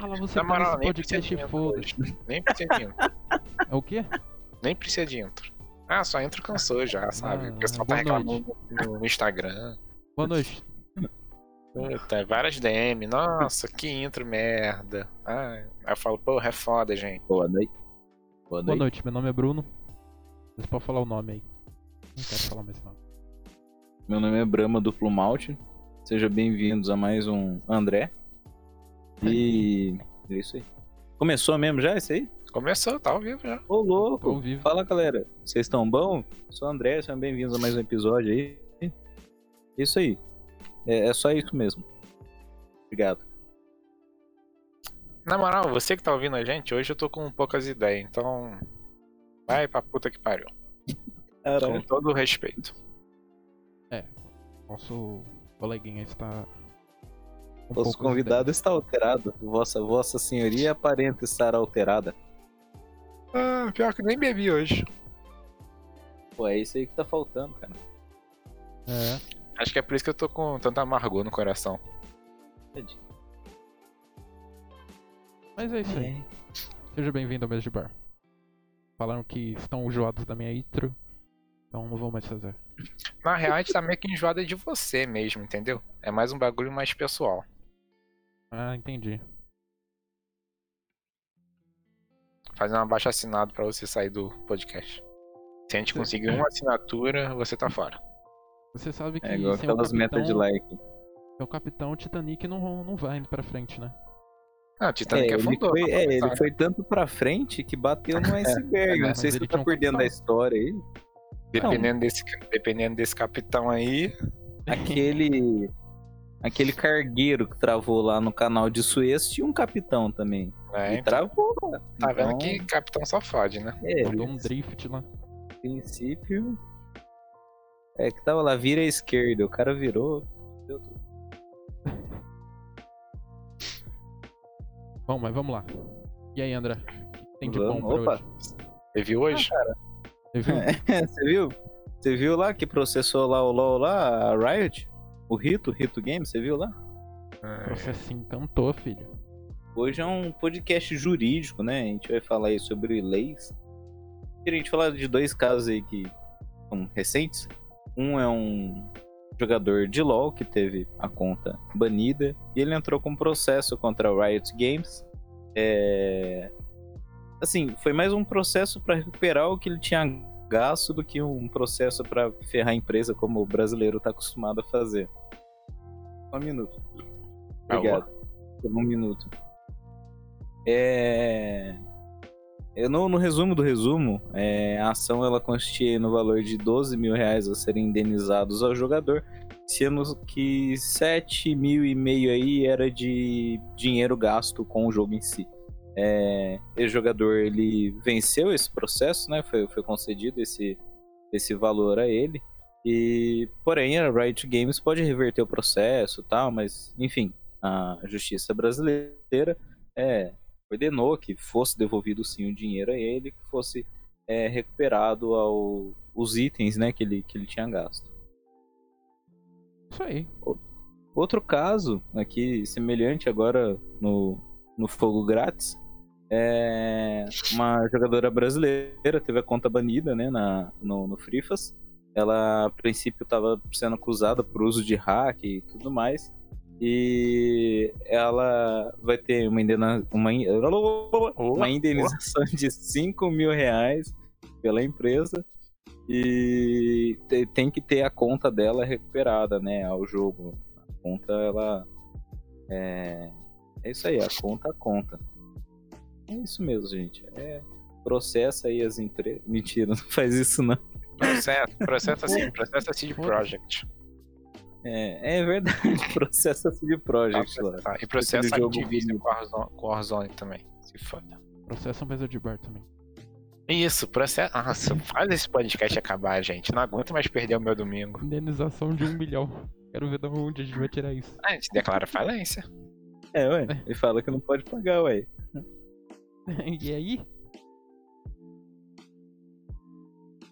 Fala, você Na tá moral, nesse podcast de foda. Nem precisa de intro. É o quê? Nem precisa de intro. Ah, só intro cansou já, sabe? Ah, o pessoal tá reclamando no, no Instagram. Boa noite. Puta, várias DM. Nossa, que intro merda. Ah, aí eu falo, porra, é foda, gente. Boa noite. Boa Boa noite. noite, meu nome é Bruno. Vocês podem falar o nome aí. Não quero falar mais nome. Meu nome é Brahma Duplo Malte. Sejam bem-vindos a mais um André. E é isso aí. Começou mesmo já isso aí? Começou, tá ao vivo já. Ô, louco! ao vivo. Fala, galera. Vocês estão bom? Sou o André, sejam bem-vindos a mais um episódio aí. Isso aí. É, é só isso mesmo. Obrigado. Na moral, você que tá ouvindo a gente, hoje eu tô com poucas ideias, então. Vai pra puta que pariu. Com todo o respeito. Nosso coleguinha está. Um Nosso convidado está alterado. Vossa, vossa senhoria aparenta estar alterada. Ah, pior que nem bebi hoje. Pô, é isso aí que tá faltando, cara. É, Acho que é por isso que eu tô com tanta amargor no coração. mas é isso aí. É. Seja bem-vindo ao mês de bar. Falaram que estão enjoados da minha intro, então não vou mais fazer. Na real, a gente tá meio que enjoada de você mesmo, entendeu? É mais um bagulho mais pessoal. Ah, entendi. Fazer uma baixa assinado pra você sair do podcast. Se a gente conseguir uma assinatura, você tá fora. Você sabe que É igual aquelas metas de capitão, like. sem o capitão, Titanic não, não vai indo pra frente, né? Ah, o Titanic É, ele afundou. foi, tá é, ele começar. foi tanto pra frente que bateu no iceberg. é, não sei se ele você tá um por dentro da capitão. história aí. Dependendo desse, dependendo desse capitão aí. Aquele. Aquele cargueiro que travou lá no canal de Suez tinha um capitão também. Né? e Então, travou lá. tá vendo Então, que capitão só fode, né? É, Mandou um drift lá. princípio. É que tava lá, vira à esquerda. O cara virou. deu tudo. Bom, mas vamos lá. E aí, André? Tem de Vamos, bom pra opa. hoje? Você viu hoje? Você viu? Você viu? Você viu lá que processou lá o LOL lá, a Riot? O Rito, Rito Games, você viu lá? É, Você se encantou, filho. Hoje é um podcast jurídico, né? A gente vai falar aí sobre leis. Queria a gente falar de dois casos aí que são recentes. Um é um jogador de LoL que teve a conta banida e ele entrou com um processo contra a Riot Games. É... Assim, foi mais um processo para recuperar o que ele tinha gasto do que um processo para ferrar a empresa como o brasileiro tá acostumado a fazer. Só um minuto. Obrigado. Por um minuto. É... é, No, no resumo do resumo, é, a ação ela consistia no valor de 12 mil reais a serem indenizados ao jogador, sendo que 7 mil e meio aí era de dinheiro gasto com o jogo em si. É, esse jogador ele venceu esse processo, né? Foi, foi concedido esse, esse valor a ele. E porém a Riot Games pode reverter o processo, tal, mas enfim, a justiça brasileira é, ordenou que fosse devolvido sim o dinheiro a ele, que fosse é, recuperado ao, os itens né, que, ele, que ele tinha gasto. Isso aí. Outro caso, aqui semelhante agora no, no Fogo Grátis, é uma jogadora brasileira teve a conta banida né, na, no, no Frifas. Ela, a princípio, estava sendo acusada por uso de hack e tudo mais. E ela vai ter uma, indena, uma, uma indenização de 5 mil reais pela empresa. E te- tem que ter a conta dela recuperada, né, ao jogo. A conta, ela... É, é isso aí, a conta, a conta. É isso mesmo, gente. É, processa aí as empresas. Mentira, não faz isso não. Processo, processo assim, processo assim de. Project. É, é verdade, processa CD Projekt lá. Tá, e processo Aquele a jogo Activision com Warzone, com Warzone também. Se foda. Processo mesa de bar também. Isso, processo. Nossa, faz esse podcast acabar, gente. Não aguento mais perder o meu domingo. Indenização de um milhão. Quero ver de onde a gente vai tirar isso. Ah, a gente declara falência. É, ué. Ele fala que não pode pagar, ué. e aí?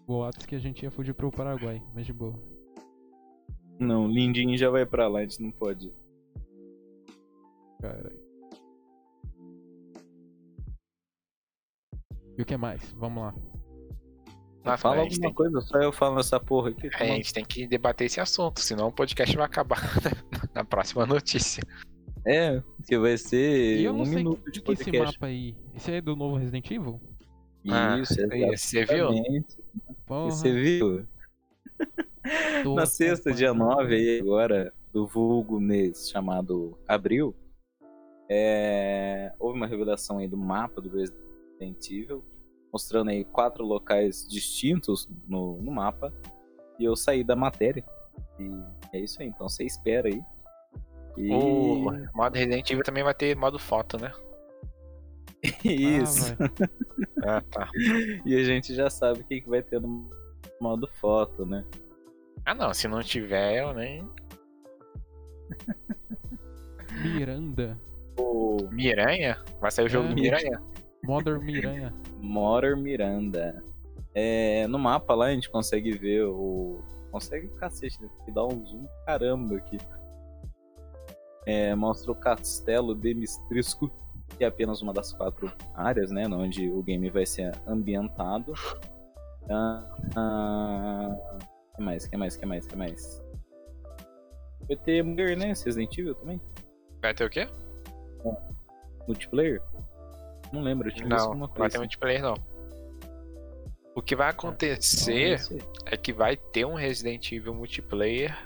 Boatos que a gente ia fugir pro Paraguai, mas de boa. Não, Lindinho já vai pra lá, a gente não pode. Caralho. E o que mais? Vamos lá. Mas Fala alguma tem... coisa, só eu falo nessa porra aqui. É, a gente tem que debater esse assunto, senão o podcast vai acabar na próxima notícia. É, que vai E ser eu um não sei minuto de que esse podcast. mapa aí. Esse aí é do novo Resident Evil? Ah, Isso, Você viu? exatamente. Porra, Você viu? tô Na sexta, dia acompanhando. 9 aí agora, do vulgo mês chamado Abril, é, houve uma revelação aí do mapa do Resident Evil, mostrando aí quatro locais distintos no, no mapa, e eu saí da matéria. E é isso aí, então você espera aí. E... O modo Resident Evil também vai ter modo foto, né? isso. Ah. Ah, tá. e a gente já sabe o que, que vai ter no modo foto, né? Ah, não, se não tiver, eu nem. Miranda. O Miranha? Vai sair o jogo É. do Miranha? Modern Miranha. Motor Miranda. É, no mapa lá a gente consegue ver o. Consegue cacete, né? Que dá um zoom caramba aqui. É, mostra o castelo de Mistrisco, que é apenas uma das quatro áreas, né? Onde o game vai ser ambientado. Ah, ah, que mais? Que mais? Que mais? Que mais? Vai ter mulher, né? Resident Evil também? Vai ter o quê? Multiplayer? Não lembro, eu tinha Não, alguma não vai coisa. ter multiplayer, não. O que vai acontecer assim. é que vai ter um Resident Evil multiplayer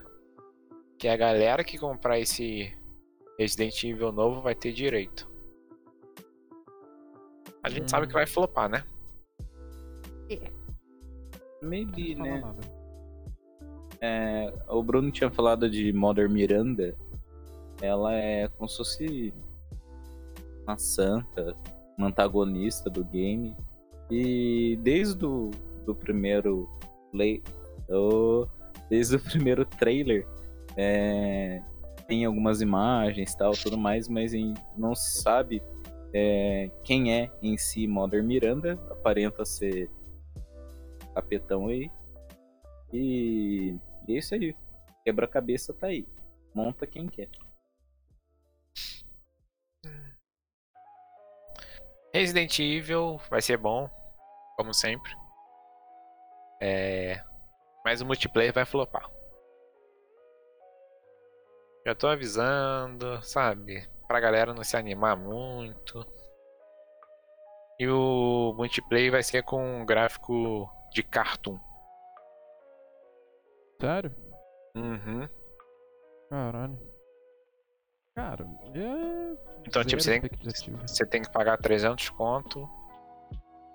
que a galera que comprar esse Resident Evil novo vai ter direito. A gente Hum. sabe que vai flopar, né? Maybe, Não né? É, o Bruno tinha falado de Mother Miranda. Ela é como se fosse uma santa, uma antagonista do game. E desde o do primeiro play, o- desde o primeiro trailer, é, tem algumas imagens tal, tudo mais, mas não se sabe é, quem é em si Mother Miranda. Aparenta ser capetão aí. E é isso aí. Quebra-cabeça tá aí. Monta quem quer. Resident Evil vai ser bom, como sempre. É... Mas o multiplayer vai flopar. Já tô avisando, sabe? Pra galera não se animar muito. E o multiplayer vai ser com um gráfico de cartoon. Sério? Uhum. Caralho. Cara, é. Então, tipo, você tem, você tem que pagar 300 conto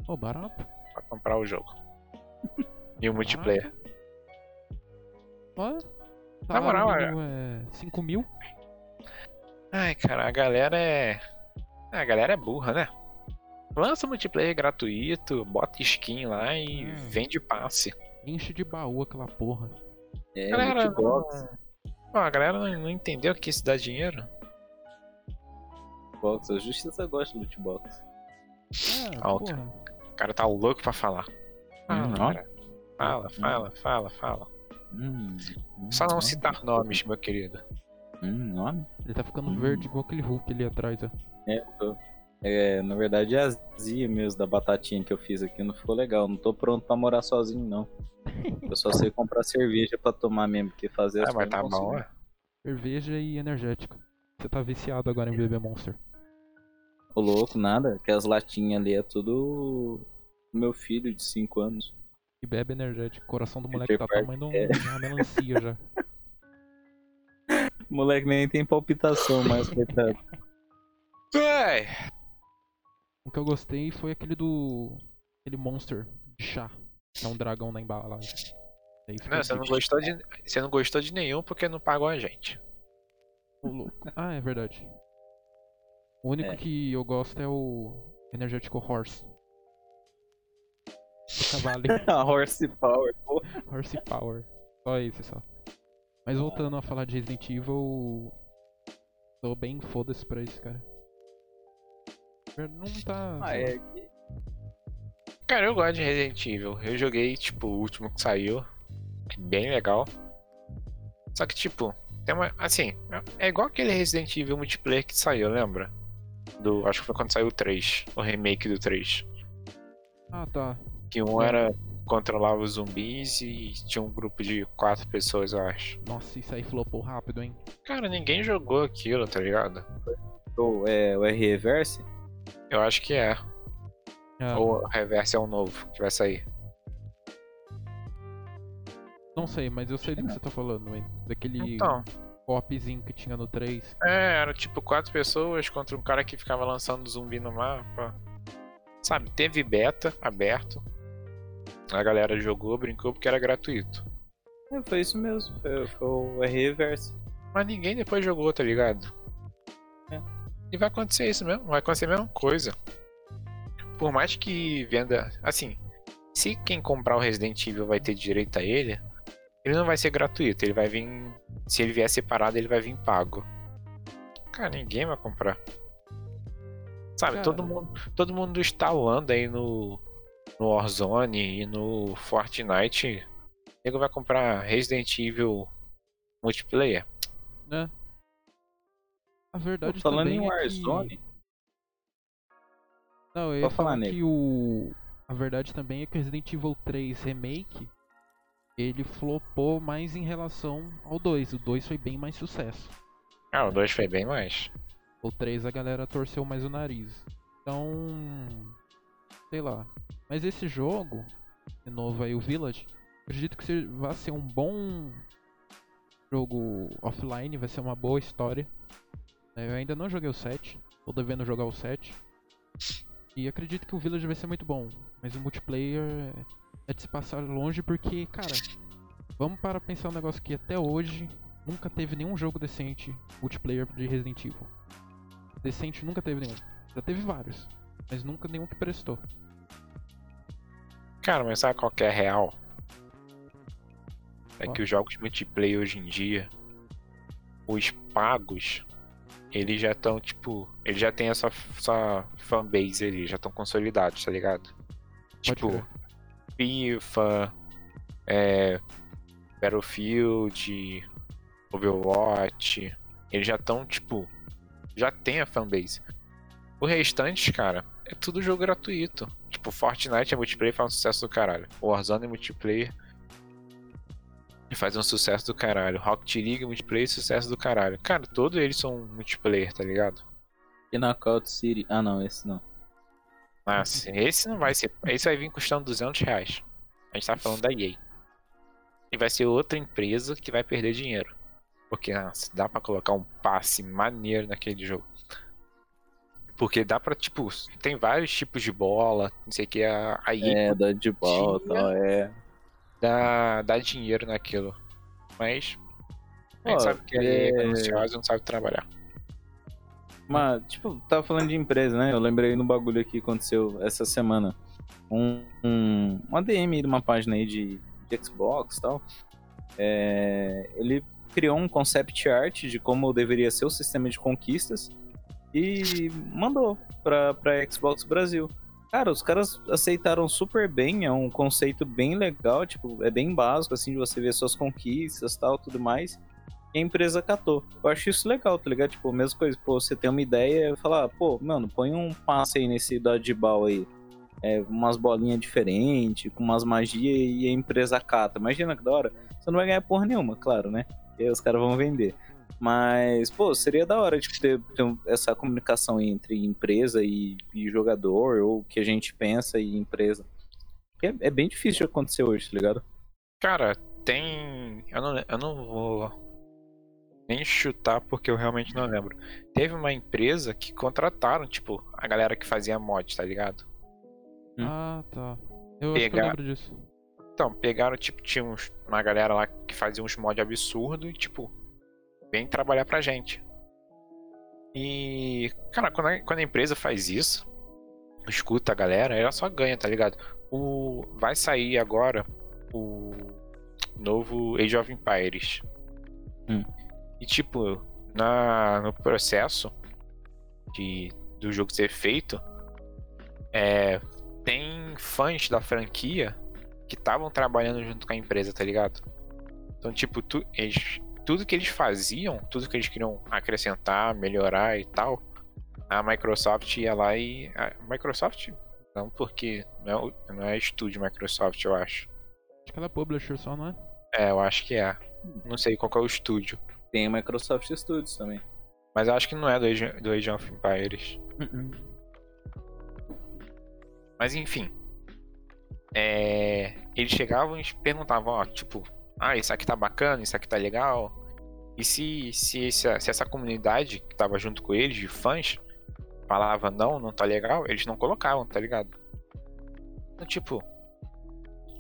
Ô, barato. pra comprar o jogo. E o multiplayer. Ó, Na moral, é 5 mil. Ai, cara, a galera é. A galera é burra, né? Lança multiplayer gratuito, bota skin lá e Hum. vende passe. Enche de baú aquela porra. É, galera, Lootbox. não... Pô, a galera não, não entendeu que isso dá dinheiro. Lootbox. A justiça gosta de lootbox. É, Alta. O cara tá louco pra falar. Fala, Hum, cara. Fala, fala, fala, fala. Hum, hum, Só não nome. citar nomes, meu querido. Hum, nome? Ele tá ficando Hum. verde igual aquele Hulk ali atrás, ó. É, eu tô- é, na verdade é a azia mesmo da batatinha que eu fiz aqui. Não ficou legal. Não tô pronto pra morar sozinho, não. Eu só sei comprar cerveja pra tomar mesmo, porque fazer as Ah, mas coisas tá não bom, consigo. é. Cerveja e energético. Você tá viciado agora em beber Monster. Ô louco, nada. Que as latinhas ali é tudo do meu filho de 5 anos. E bebe energético. Coração do moleque tá tamanho de um- é. uma melancia já. O moleque nem tem palpitação mais, coitado. Ai, O que eu gostei foi aquele do. aquele Monster de chá. Que é um dragão na embalagem. Não, você não gostou de. Você não gostou de nenhum porque não pagou a gente. Ah, é verdade. O único É. que eu gosto é o energético Horse. Cavalo. horsepower, pô. Horse Power. Só esse só. Mas voltando a falar de Resident Evil. Tô bem foda-se pra esse cara. Não tá. Ah, é Cara, eu gosto de Resident Evil. Eu joguei, tipo, o último que saiu. É bem legal. Só que, tipo, tem uma. Assim, é igual aquele Resident Evil multiplayer que saiu, lembra? Do, acho que foi quando saiu o 3. O remake do 3. Ah, tá. Que um era controlava os zumbis e tinha um grupo de quatro pessoas, eu acho. Nossa, isso aí flopou rápido, hein? Cara, ninguém jogou aquilo, tá ligado? Ou é o R-Reverse? Eu acho que é. Ah, Ou o Reverse é o novo que vai sair. Não sei, mas eu sei do que você tá falando, hein? Daquele Então, co-opzinho que tinha no 3. é, era tipo quatro pessoas contra um cara que ficava lançando zumbi no mapa. Sabe, teve beta aberto. A galera jogou, brincou porque era gratuito. É, foi isso mesmo. Foi, foi o R-Reverse. Mas ninguém depois jogou, tá ligado? É. E vai acontecer isso mesmo, vai acontecer a mesma coisa. Por mais que venda. Assim, se quem comprar o Resident Evil vai ter direito a ele, ele não vai ser gratuito, ele vai vir. Se ele vier separado, ele vai vir pago. Cara, ninguém vai comprar. Sabe, Cara. todo mundo, todo mundo instalando aí no, no Warzone e no Fortnite. Ele vai comprar Resident Evil multiplayer. né? A verdade Falando também em é que- Warzone, Não, eu ia falar, nego. que o... A verdade também é que o Resident Evil 3 Remake, ele flopou mais em relação ao 2. O 2 foi bem mais sucesso. Ah, o 2 foi bem mais. O 3 a galera torceu mais o nariz. Então... Sei lá. Mas esse jogo, de novo aí, o Village, acredito que vai ser um bom jogo offline, vai ser uma boa história. É, Eu ainda não joguei o 7, tô devendo jogar o 7. E acredito que o Village vai ser muito bom, mas o multiplayer é de se passar longe porque, cara, vamos para pensar um negócio que até hoje nunca teve nenhum jogo decente multiplayer de Resident Evil. Decente nunca teve nenhum. Já teve vários, mas nunca nenhum que prestou. Cara, mas sabe qual que é a real? É que os jogos multiplayer hoje em dia, os pagos, eles já estão, tipo, eles já têm essa, essa fanbase ali, já estão consolidados, tá ligado? Tipo. FIFA, é, Battlefield, Overwatch, eles já estão, tipo, já tem a fanbase. O restante, cara, é tudo jogo gratuito. Tipo, Fortnite é multiplayer e faz um sucesso do caralho. Warzone é multiplayer e faz um sucesso do caralho. Rocket League é multiplayer e sucesso do caralho. Cara, todos eles são multiplayer, tá ligado? e Knockout City. Ah, não, esse não. Mas esse não vai ser. Esse vai vir custando 200 reais. A gente tá falando da EA. E vai ser outra empresa que vai perder dinheiro. Porque nossa, dá pra colocar um passe maneiro naquele jogo. Porque dá pra, tipo, tem vários tipos de bola, não sei o que, a, a É, dodgeball e tinha- tal, é. dá, dá dinheiro naquilo. Mas a gente sabe que é é- gananciosa e não sabe trabalhar. Mas, tipo, tava falando de empresa, né? Eu lembrei no bagulho aqui que aconteceu essa semana. Um, um, um ADM aí de uma página aí de, de Xbox e tal. É, ele criou um concept art de como deveria ser o sistema de conquistas e mandou pra, pra Xbox Brasil. Cara, os caras aceitaram super bem, é um conceito bem legal, tipo, é bem básico, assim, de você ver suas conquistas tal, tudo mais e a empresa catou. Eu acho isso legal, tá ligado? Tipo, a mesma coisa, pô, você tem uma ideia falar, pô, mano, põe um passe aí nesse dodgeball aí. É, umas bolinhas diferentes, com umas magias e a empresa cata. Imagina que da hora. Você não vai ganhar porra nenhuma, claro, né? E aí os caras vão vender. Mas, pô, seria da hora tipo, ter, ter essa comunicação entre empresa e, e jogador, ou o que a gente pensa e empresa. É, é bem difícil de acontecer hoje, tá ligado? Cara, tem. Eu não, eu não vou nem chutar porque eu realmente não lembro. Teve uma empresa que contrataram, tipo, a galera que fazia mod, tá ligado? Hum. Ah, tá. Eu acho que eu Pegar- lembro disso. Então, pegaram, tipo, tinha uns- uma galera lá que fazia uns mod absurdo e, tipo, vem trabalhar pra gente. E, cara, quando a, quando a empresa faz isso, escuta a galera, ela só ganha, tá ligado? O, vai sair agora o novo Age of Empires. Hum. E, tipo, na, no processo de, do jogo ser feito, é, tem fãs da franquia que estavam trabalhando junto com a empresa, tá ligado? Então, tipo, tu- eles- tudo que eles faziam, tudo que eles queriam acrescentar, melhorar e tal, a Microsoft ia lá e. A Microsoft Não porque não é, o- não é estúdio Microsoft, eu acho. Acho que ela é publisher só, não é? É, eu acho que é. Não sei qual que é o estúdio. Tem a Microsoft Studios também. Mas eu acho que não é do Age, do Age of Empires. Mas enfim. É, eles chegavam e perguntavam, ó, tipo, ah, isso aqui tá bacana, isso aqui tá legal. E se, se, essa, se essa comunidade que tava junto com eles, de fãs, falava não, não tá legal, eles não colocavam, tá ligado? Então, tipo,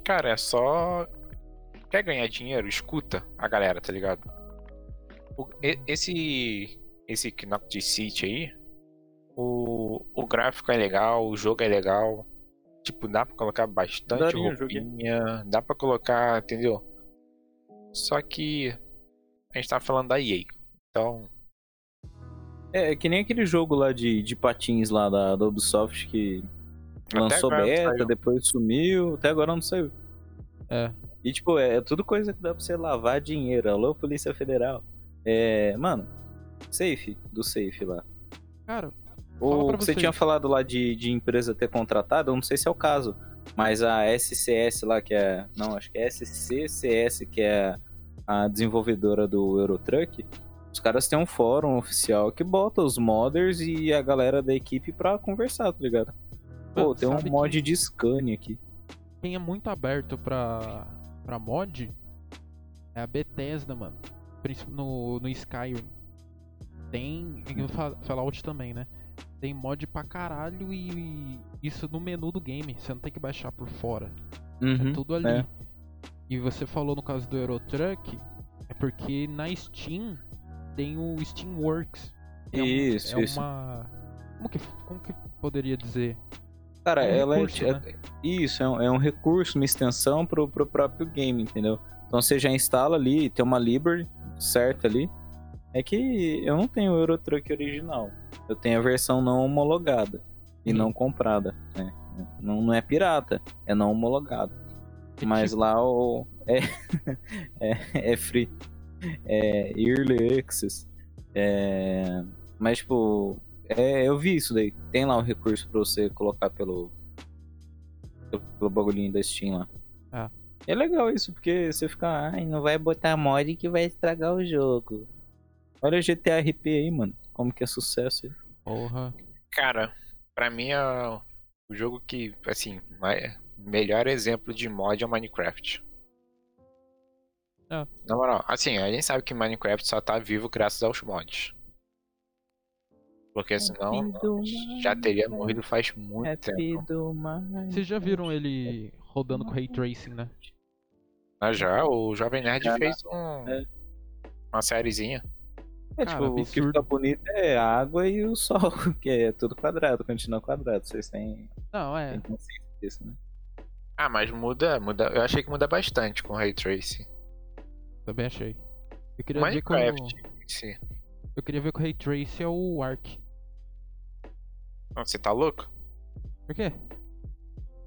cara, é só. Quer ganhar dinheiro? Escuta a galera, tá ligado? O- esse. Esse Knock City aí, o, o gráfico é legal, o jogo é legal. Tipo, dá pra colocar bastante Daria roupinha, dá pra colocar, entendeu? Só que a gente tá falando da EA. Então, É, é que nem aquele jogo lá de, de patins lá da, da Ubisoft que Até lançou beta, depois sumiu, até agora não saiu. É. E tipo, é, é tudo coisa que dá pra você lavar dinheiro. Alô, Polícia Federal. É, mano, safe, do safe lá. Cara, Fala O pra que você tinha falado lá de, de empresa ter contratado, eu não sei se é o caso, mas a SCS lá, que é. Não, acho que é SCCS, que é a desenvolvedora do Eurotruck. Os caras têm um fórum oficial que bota os modders e a galera da equipe pra conversar, tá ligado? Pô, tem um mod que- de Scania aqui. quem é muito aberto pra, pra mod é a Bethesda, mano. No, no Skyrim. Tem. e no Fa- Fallout também, né? Tem mod pra caralho e isso no menu do game. Você não tem que baixar por fora. Uhum, É tudo ali. é. E você falou no caso do Eurotruck, é porque na Steam tem o Steamworks. é um- Isso, é isso. uma. Como que, como que poderia dizer? Cara, É um ela recurso, é, né? é- Isso, é um, é um recurso, uma extensão pro, pro próprio game, entendeu? Então você já instala ali, tem uma library certa ali. É que eu não tenho o Eurotruck original. Eu tenho a versão não homologada e Sim. não comprada. Né? Não, não é pirata, é não homologado. É Mas tipo- lá o. É, é, é free. É Early Access. É, mas, tipo, é, eu vi isso daí. Tem lá o recurso pra você colocar pelo. pelo, pelo bagulhinho da Steam lá. Ah. É legal isso, porque você fica, ai, não vai botar mod que vai estragar o jogo. Olha o GTA RP aí, mano. Como que é sucesso aí. Porra. cara, pra mim é o jogo que, assim, melhor exemplo de mod é o Minecraft. Ah. Na moral, assim, a gente sabe que Minecraft só tá vivo graças aos mods. Porque senão já teria morrido faz muito tempo. Vocês já viram ele rodando com Ray Tracing, né? Mas já, o Jovem Nerd Já. fez um, É. uma sériezinha. É, Cara, tipo, o que absurdo. fica bonito é a água e o sol, que é tudo quadrado, continua quadrado. Vocês têm, Não, é. têm consciência disso, né? Ah, mas muda, muda. Eu achei que muda bastante com o Ray Tracing. Também achei. Eu queria ver com. Minecraft, sim. Eu queria ver com o Ray Tracing é o Ark. Não, Você tá louco? Por quê?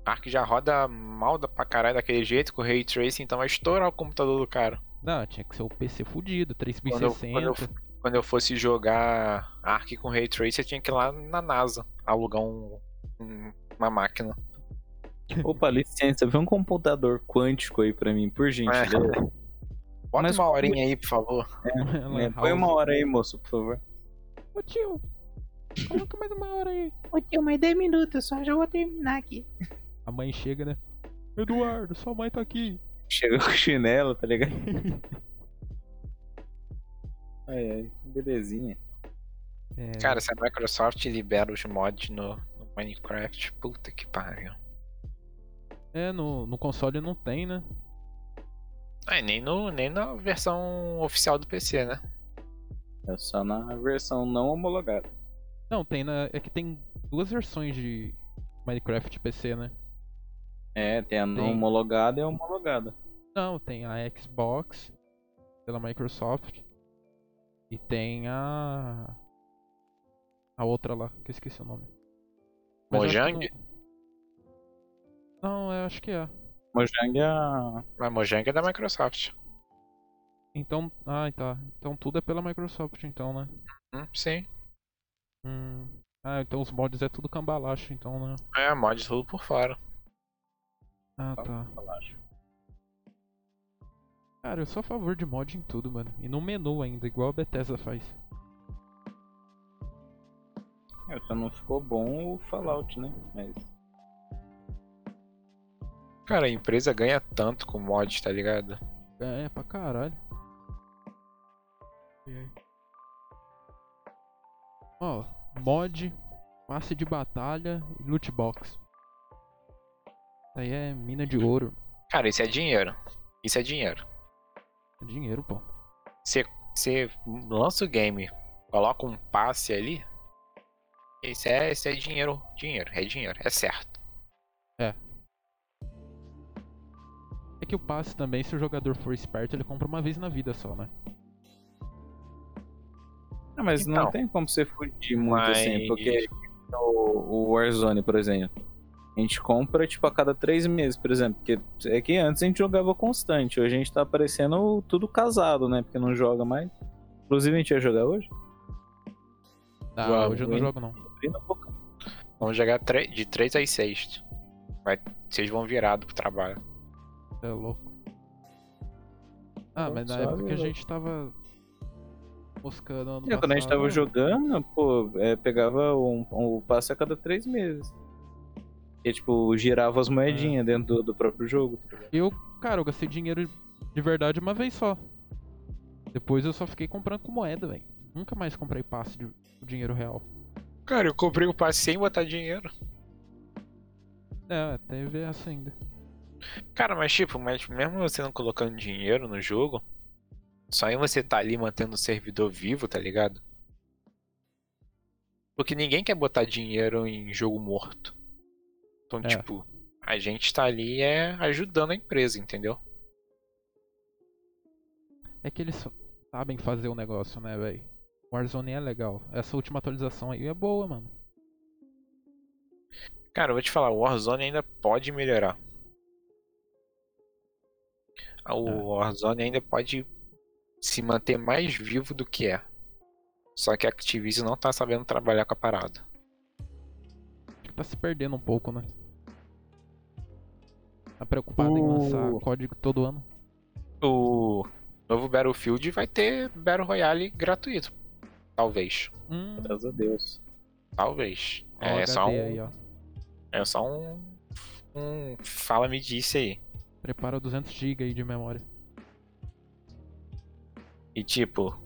Ark já roda mal da- pra caralho daquele jeito com o Ray Tracing, então vai estourar o computador do cara. Não, tinha que ser o PC fudido, Quando eu, 3660. quando, eu, quando eu fosse jogar Ark com Ray Tracing, eu tinha que ir lá na NASA alugar um, um- uma máquina. Opa, licença, vê um computador quântico aí pra mim, por gentileza. Bota Mas uma horinha aí, por favor. Lan É, põe uma hora aí, moço, por favor. Ô tio, coloca mais uma hora aí. Ô tio, mais 10 minutos, só já vou terminar aqui. A mãe chega, né? Eduardo, sua mãe tá aqui. Chega com chinelo, tá ligado? Ai, ai, belezinha. É, Cara, se a Microsoft libera os mods no, no Minecraft, puta que pariu. é no, no console não tem, né? Ah, e nem, no, nem na versão oficial do PC, né? É só na versão não homologada. Não, tem na. É que tem duas versões de Minecraft PC, né? É, tem a não Tem. homologada e a homologada. Não, tem a Xbox pela Microsoft e tem a a outra lá, que eu esqueci o nome. Mas eu acho que Mojang? Não, eu acho que é. Mojang é a... Mas Mojang é da Microsoft. Então, ah, tá. Então tudo é pela Microsoft, então, né? Hum, sim. Hum, Ah, então os mods é tudo cambalacho, então, né? É, mod tudo por fora. Ah, tá. Cara, eu sou a favor de mod em tudo, mano. E no menu ainda, igual a Bethesda faz. É, só não ficou bom o Fallout, né? Mas. Cara, a empresa ganha tanto com mod, tá ligado? É, pra caralho. E aí? Ó, mod, passe de batalha e loot box. Isso aí é mina de ouro. Cara, isso é dinheiro. Isso é dinheiro. É dinheiro, pô. Você lança o game, coloca um passe ali. Isso é, isso é dinheiro. Dinheiro, é dinheiro, é certo. É que o passe também, se o jogador for esperto, ele compra uma vez na vida só, né? Ah, mas não Então. tem como você fugir muito Mas- assim, porque o, o Warzone, por exemplo, a gente compra tipo a cada três meses, por exemplo, porque é que antes a gente jogava constante, hoje a gente tá aparecendo tudo casado, né? Porque não joga mais. Inclusive a gente ia jogar hoje? Ah, Jogo, hoje eu não jogo não. Vamos jogar de 3 às 6. Vai, vocês vão virado pro trabalho. É louco. Ah, mas na época que a louco. gente tava moscando ano É, quando a gente tava jogando, pô, é, pegava um, um passe a cada três meses. E tipo, girava as moedinhas dentro do, do próprio jogo. tá ligado? Eu, cara, eu gastei dinheiro de verdade uma vez só. Depois eu só fiquei comprando com moeda, velho. Nunca mais comprei passe de com dinheiro real. Cara, eu comprei o passe sem botar dinheiro. É, teve essa ainda. Cara, mas tipo, mas mesmo você não colocando dinheiro no jogo, só em você tá ali mantendo o servidor vivo, tá ligado? Porque ninguém quer botar dinheiro em jogo morto. Então, É. tipo, a gente tá ali é ajudando a empresa, entendeu? É que eles sabem fazer o negócio, né, velho? Warzone é legal. Essa última atualização aí é boa, mano. Cara, eu vou te falar, o Warzone ainda pode melhorar. Ah, O É. Warzone ainda pode se manter mais vivo do que é. Só que a Activision não tá sabendo trabalhar com a parada. Tá se perdendo um pouco, né? Tá preocupado em lançar O- código todo ano. O novo Battlefield vai ter Battle Royale gratuito. Talvez. Hum, Graças a Deus. Talvez. o É só um. aí, ó. É só um. Um. Fala-me disso aí. Prepara 200 GB aí de memória. E tipo.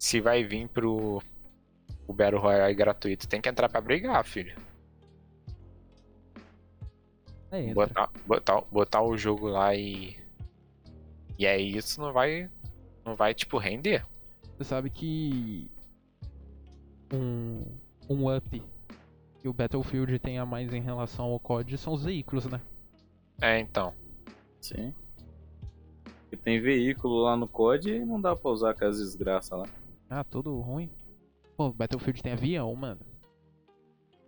Se vai vir pro. O Battle Royale gratuito, tem que entrar pra brigar, filho. Entra. Botar, botar, botar o jogo lá e. E é isso, não vai. Não vai, tipo, render. Você sabe que um, um up que o Battlefield tem a mais em relação ao COD são os veículos, né? É, então. Sim. E tem veículo lá no COD e não dá pra usar aquelas desgraças lá. Ah, tudo ruim. Pô, Battlefield tem avião, mano.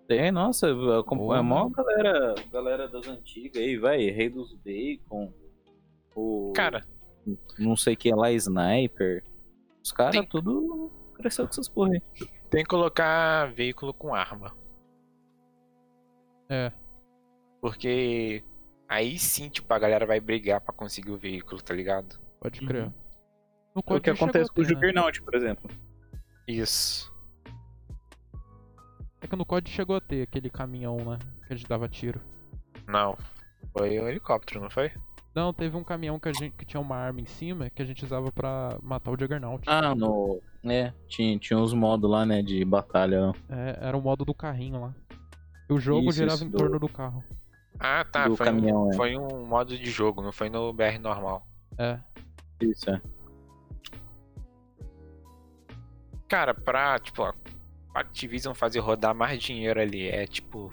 Tem, nossa, acompanha maior galera, galera das antigas aí, vai, Rei dos Bacon, o Cara, não sei quem lá, Sniper. Os caras Tem- tudo cresceu com essas porra aí. tem que colocar veículo com arma. É. Porque aí sim, tipo, a galera vai brigar pra conseguir o veículo, tá ligado? Pode Uhum. crer. No É o que acontece com o né? Juggernaut, por exemplo. Isso. É que no COD chegou a ter aquele caminhão, né? Que a gente dava tiro. Não. Foi o helicóptero, não foi? Não, teve um caminhão que, a gente, que tinha uma arma em cima que a gente usava pra matar o Juggernaut. Ah, no. É, tinha, tinha uns modos lá, né, de batalha. É, era o modo do carrinho lá. E o jogo Isso, girava isso, em do- torno do carro. Ah, tá. Do Foi, caminhão, um, é. foi um modo de jogo, não foi no BR normal. É. Isso, é. Cara, pra, tipo, Activision fazer rodar mais dinheiro ali é, tipo,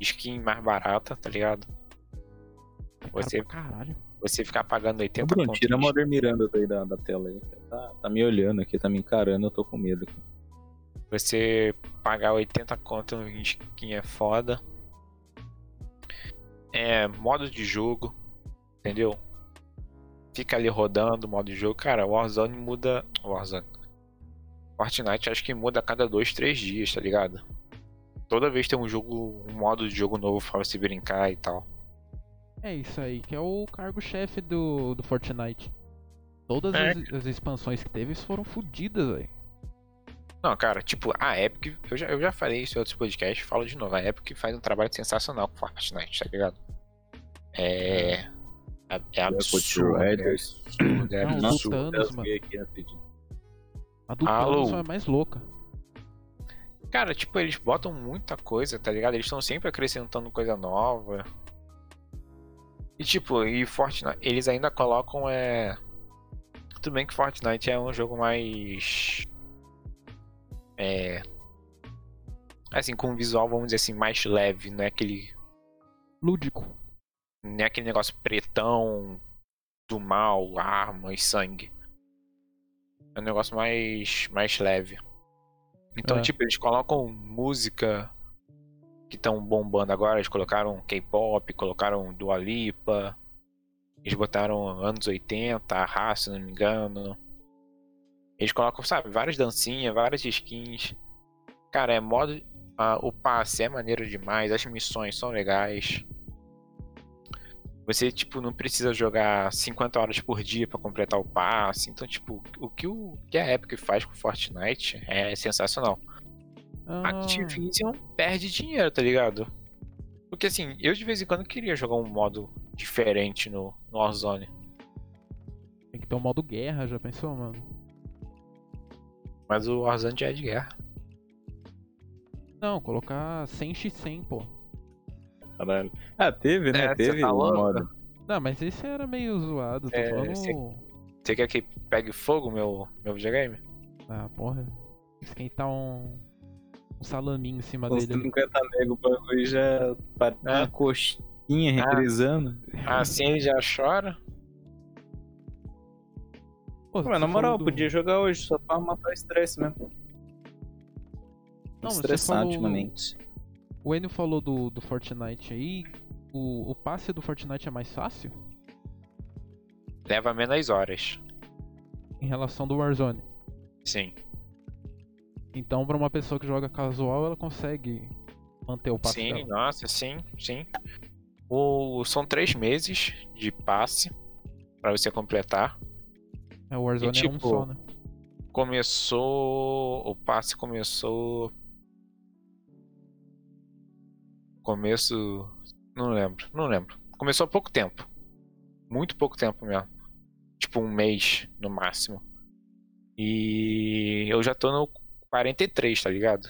skin mais barata, tá ligado? É Você- caralho. Você ficar pagando Ô, 80 Bruno, conto tira a de- Mother Miranda daí da, da tela aí. Tá, tá me olhando aqui, tá me encarando, eu tô com medo aqui. Você pagar 80 conto em skin é foda. É, modo de jogo, entendeu? Fica ali rodando o modo de jogo. Cara, Warzone muda. Warzone. Fortnite acho que muda a cada dois, três dias, tá ligado? Toda vez tem um jogo, um modo de jogo novo pra você brincar e tal. É isso aí, que é o cargo-chefe do, do Fortnite. Todas É. as, as expansões que teve foram fodidas, velho. Não, cara, tipo, a Epic, eu já, eu já falei isso em outros podcasts, falo de novo, a Epic faz um trabalho sensacional com Fortnite, tá ligado? É. É, é absurdo. É Riders. absurdo, é Não, absurdo. Lutando. Thanos, mano. aqui. A do? Thanos é mais louca. Cara, tipo, eles botam muita coisa, tá ligado? Eles estão sempre acrescentando coisa nova. E tipo, e Fortnite, eles ainda colocam é. Tudo bem que Fortnite é um jogo mais. É. Assim, com um visual, vamos dizer assim, mais leve, não é aquele. Lúdico. Não é aquele negócio pretão do mal, armas, sangue. É um negócio mais, mais leve. Então, É. tipo, eles colocam música que estão bombando agora. Eles colocaram K-pop, colocaram Dua Lipa. Eles botaram anos 80, a raça, se não me engano. Eles colocam, sabe, várias dancinhas, várias skins. Cara, é modo. ah, o passe é maneiro demais, as missões são legais. Você, tipo, não precisa jogar 50 horas por dia pra completar o passe. Então, tipo, o que, o que a Epic faz com Fortnite é sensacional. Ah, Activision perde dinheiro, tá ligado? Porque assim, eu de vez em quando queria jogar um modo diferente no, no Warzone. tem que ter um modo guerra, já pensou, mano? Mas o Warzone já é de guerra. Não, colocar 100x100, pô. Caralho. Ah, teve, né? É, você teve tá um. Não, mas esse era meio zoado, tô É, falando... esse Você quer que pegue fogo meu, meu videogame? Ah, porra. Esquentar um... Um salaminho em cima Uns dele. ali. 50 mega o bagulho já para É. uma coxinha renderizando. Assim ele já chora. Pô, Pô, mas você na moral, do- podia jogar hoje só pra matar o estresse mesmo. Não, você Estressar falou- ultimamente. O Enio falou do, do Fortnite aí. O, o passe do Fortnite é mais fácil Leva menos horas. em relação do Warzone. Sim. Então, pra uma pessoa que joga casual, ela consegue manter o passe Sim, dela. nossa, sim, sim. O, são três meses de passe pra você completar. É, o Warzone é um tipo, só, né? Começou. O passe começou. Começo. Não lembro, não lembro. Começou há pouco tempo. Muito pouco tempo mesmo. Tipo um mês no máximo. E eu já tô no 43, tá ligado?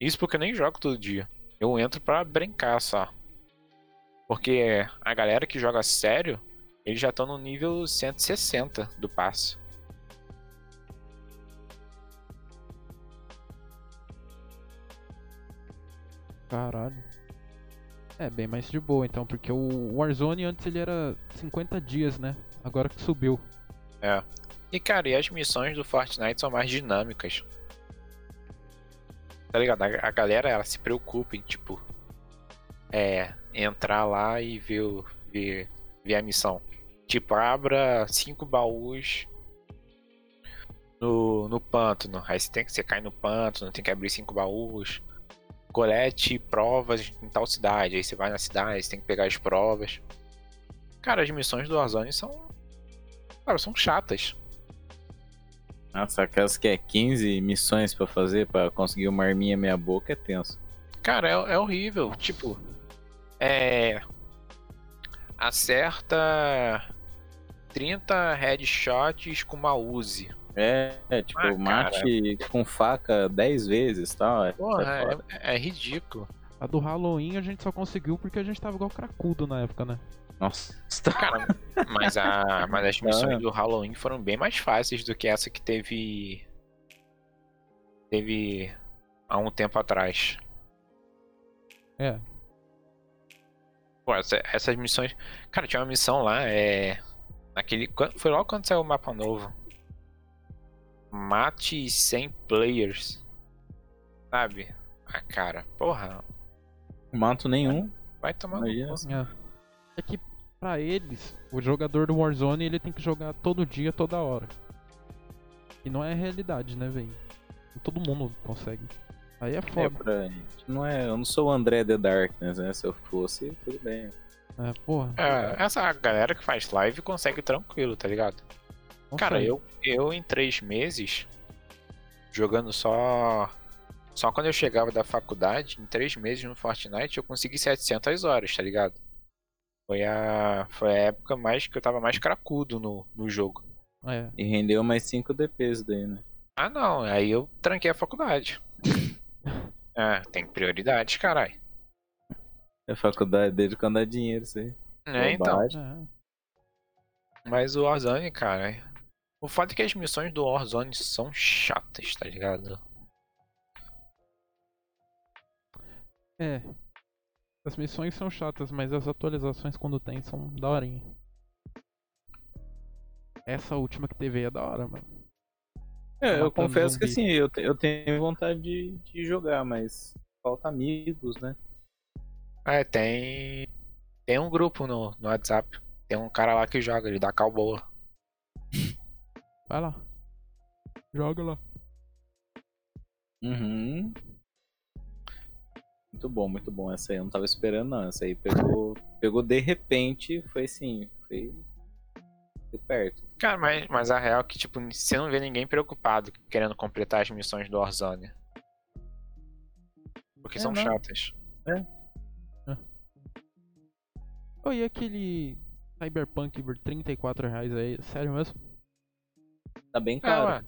Isso porque eu nem jogo todo dia. Eu entro pra brincar só. Porque a galera que joga sério, eles já estão no nível 160 do passe. Caralho. É, bem mais de boa então, porque o Warzone antes ele era 50 dias, né? Agora que subiu. É. E cara, e as missões do Fortnite são mais dinâmicas. Tá ligado? A, galera ela se preocupa em, tipo, é, entrar lá e ver, o- ver, ver a missão. Tipo, abra cinco baús no, no pântano. Aí você, tem, que- você cai no pântano, tem que abrir cinco baús. Colete provas em tal cidade. Aí você vai na cidade, você tem que pegar as provas. Cara, as missões do Warzone são. Cara, são chatas. Nossa, aquelas que é 15 missões pra fazer pra conseguir uma arminha meia boca é tenso. Cara, é, é horrível. Tipo, é. Acerta 30 headshots com uma Uzi. É, é tipo, Ah, mate com faca 10 vezes e tal. É, Porra, é é, é ridículo. A do Halloween a gente só conseguiu porque a gente tava igual cracudo na época, né? Nossa. Cara, mas, a, mas as Ah. missões do Halloween foram bem mais fáceis do que essa que teve. Teve há um tempo atrás. É. Pô, essa- essas missões. Cara, tinha uma missão lá, é. Naquele. Foi logo quando saiu o mapa novo. Mate 100 players. Sabe? Ah, cara, porra. Mato nenhum. Vai tomar no Imagina. cu. É. É que pra eles, o jogador do Warzone ele tem que jogar todo dia, toda hora. E não é realidade, né, velho? Todo mundo consegue. Aí é É, foda. pra... não é, eu não sou o André The Darkness, né? Se eu fosse, tudo bem. É, porra. É, essa galera que faz live consegue tranquilo, tá ligado? Cara, consegue. eu, eu em três meses, jogando só. Só quando eu chegava da faculdade, em três meses no Fortnite, eu consegui 700 horas, tá ligado? Foi a, foi a época mais que eu tava mais cracudo no, no jogo. É. E rendeu mais 5 DPs daí, né? Ah, não, aí eu tranquei a faculdade. É, tem prioridades, caralho. A faculdade dele quando dá dinheiro, isso aí. É, então. Bobagem. é. Mas o Warzone, cara. O fato é que as missões do Warzone são chatas, tá ligado? É. As missões são chatas, mas as atualizações quando tem são daorinha. Essa última que teve aí é da hora, mano. É, eu Matando confesso que zumbi. assim, eu, te- eu tenho vontade de, de jogar, mas falta amigos, né? É, tem. Tem um grupo no, no WhatsApp. Tem um cara lá que joga, ele dá cal boa. Vai lá. Joga lá. Uhum. Muito bom, muito bom. Essa aí eu não tava esperando, não. Essa aí pegou, pegou de repente, foi assim, foi, foi perto. Cara, mas, mas a real é que, tipo, você não vê ninguém preocupado querendo completar as missões do Warzone. Porque É, são não. chatas. Oh, e aquele Cyberpunk por 34 reais aí? Sério mesmo? Tá bem Ah, caro. ué.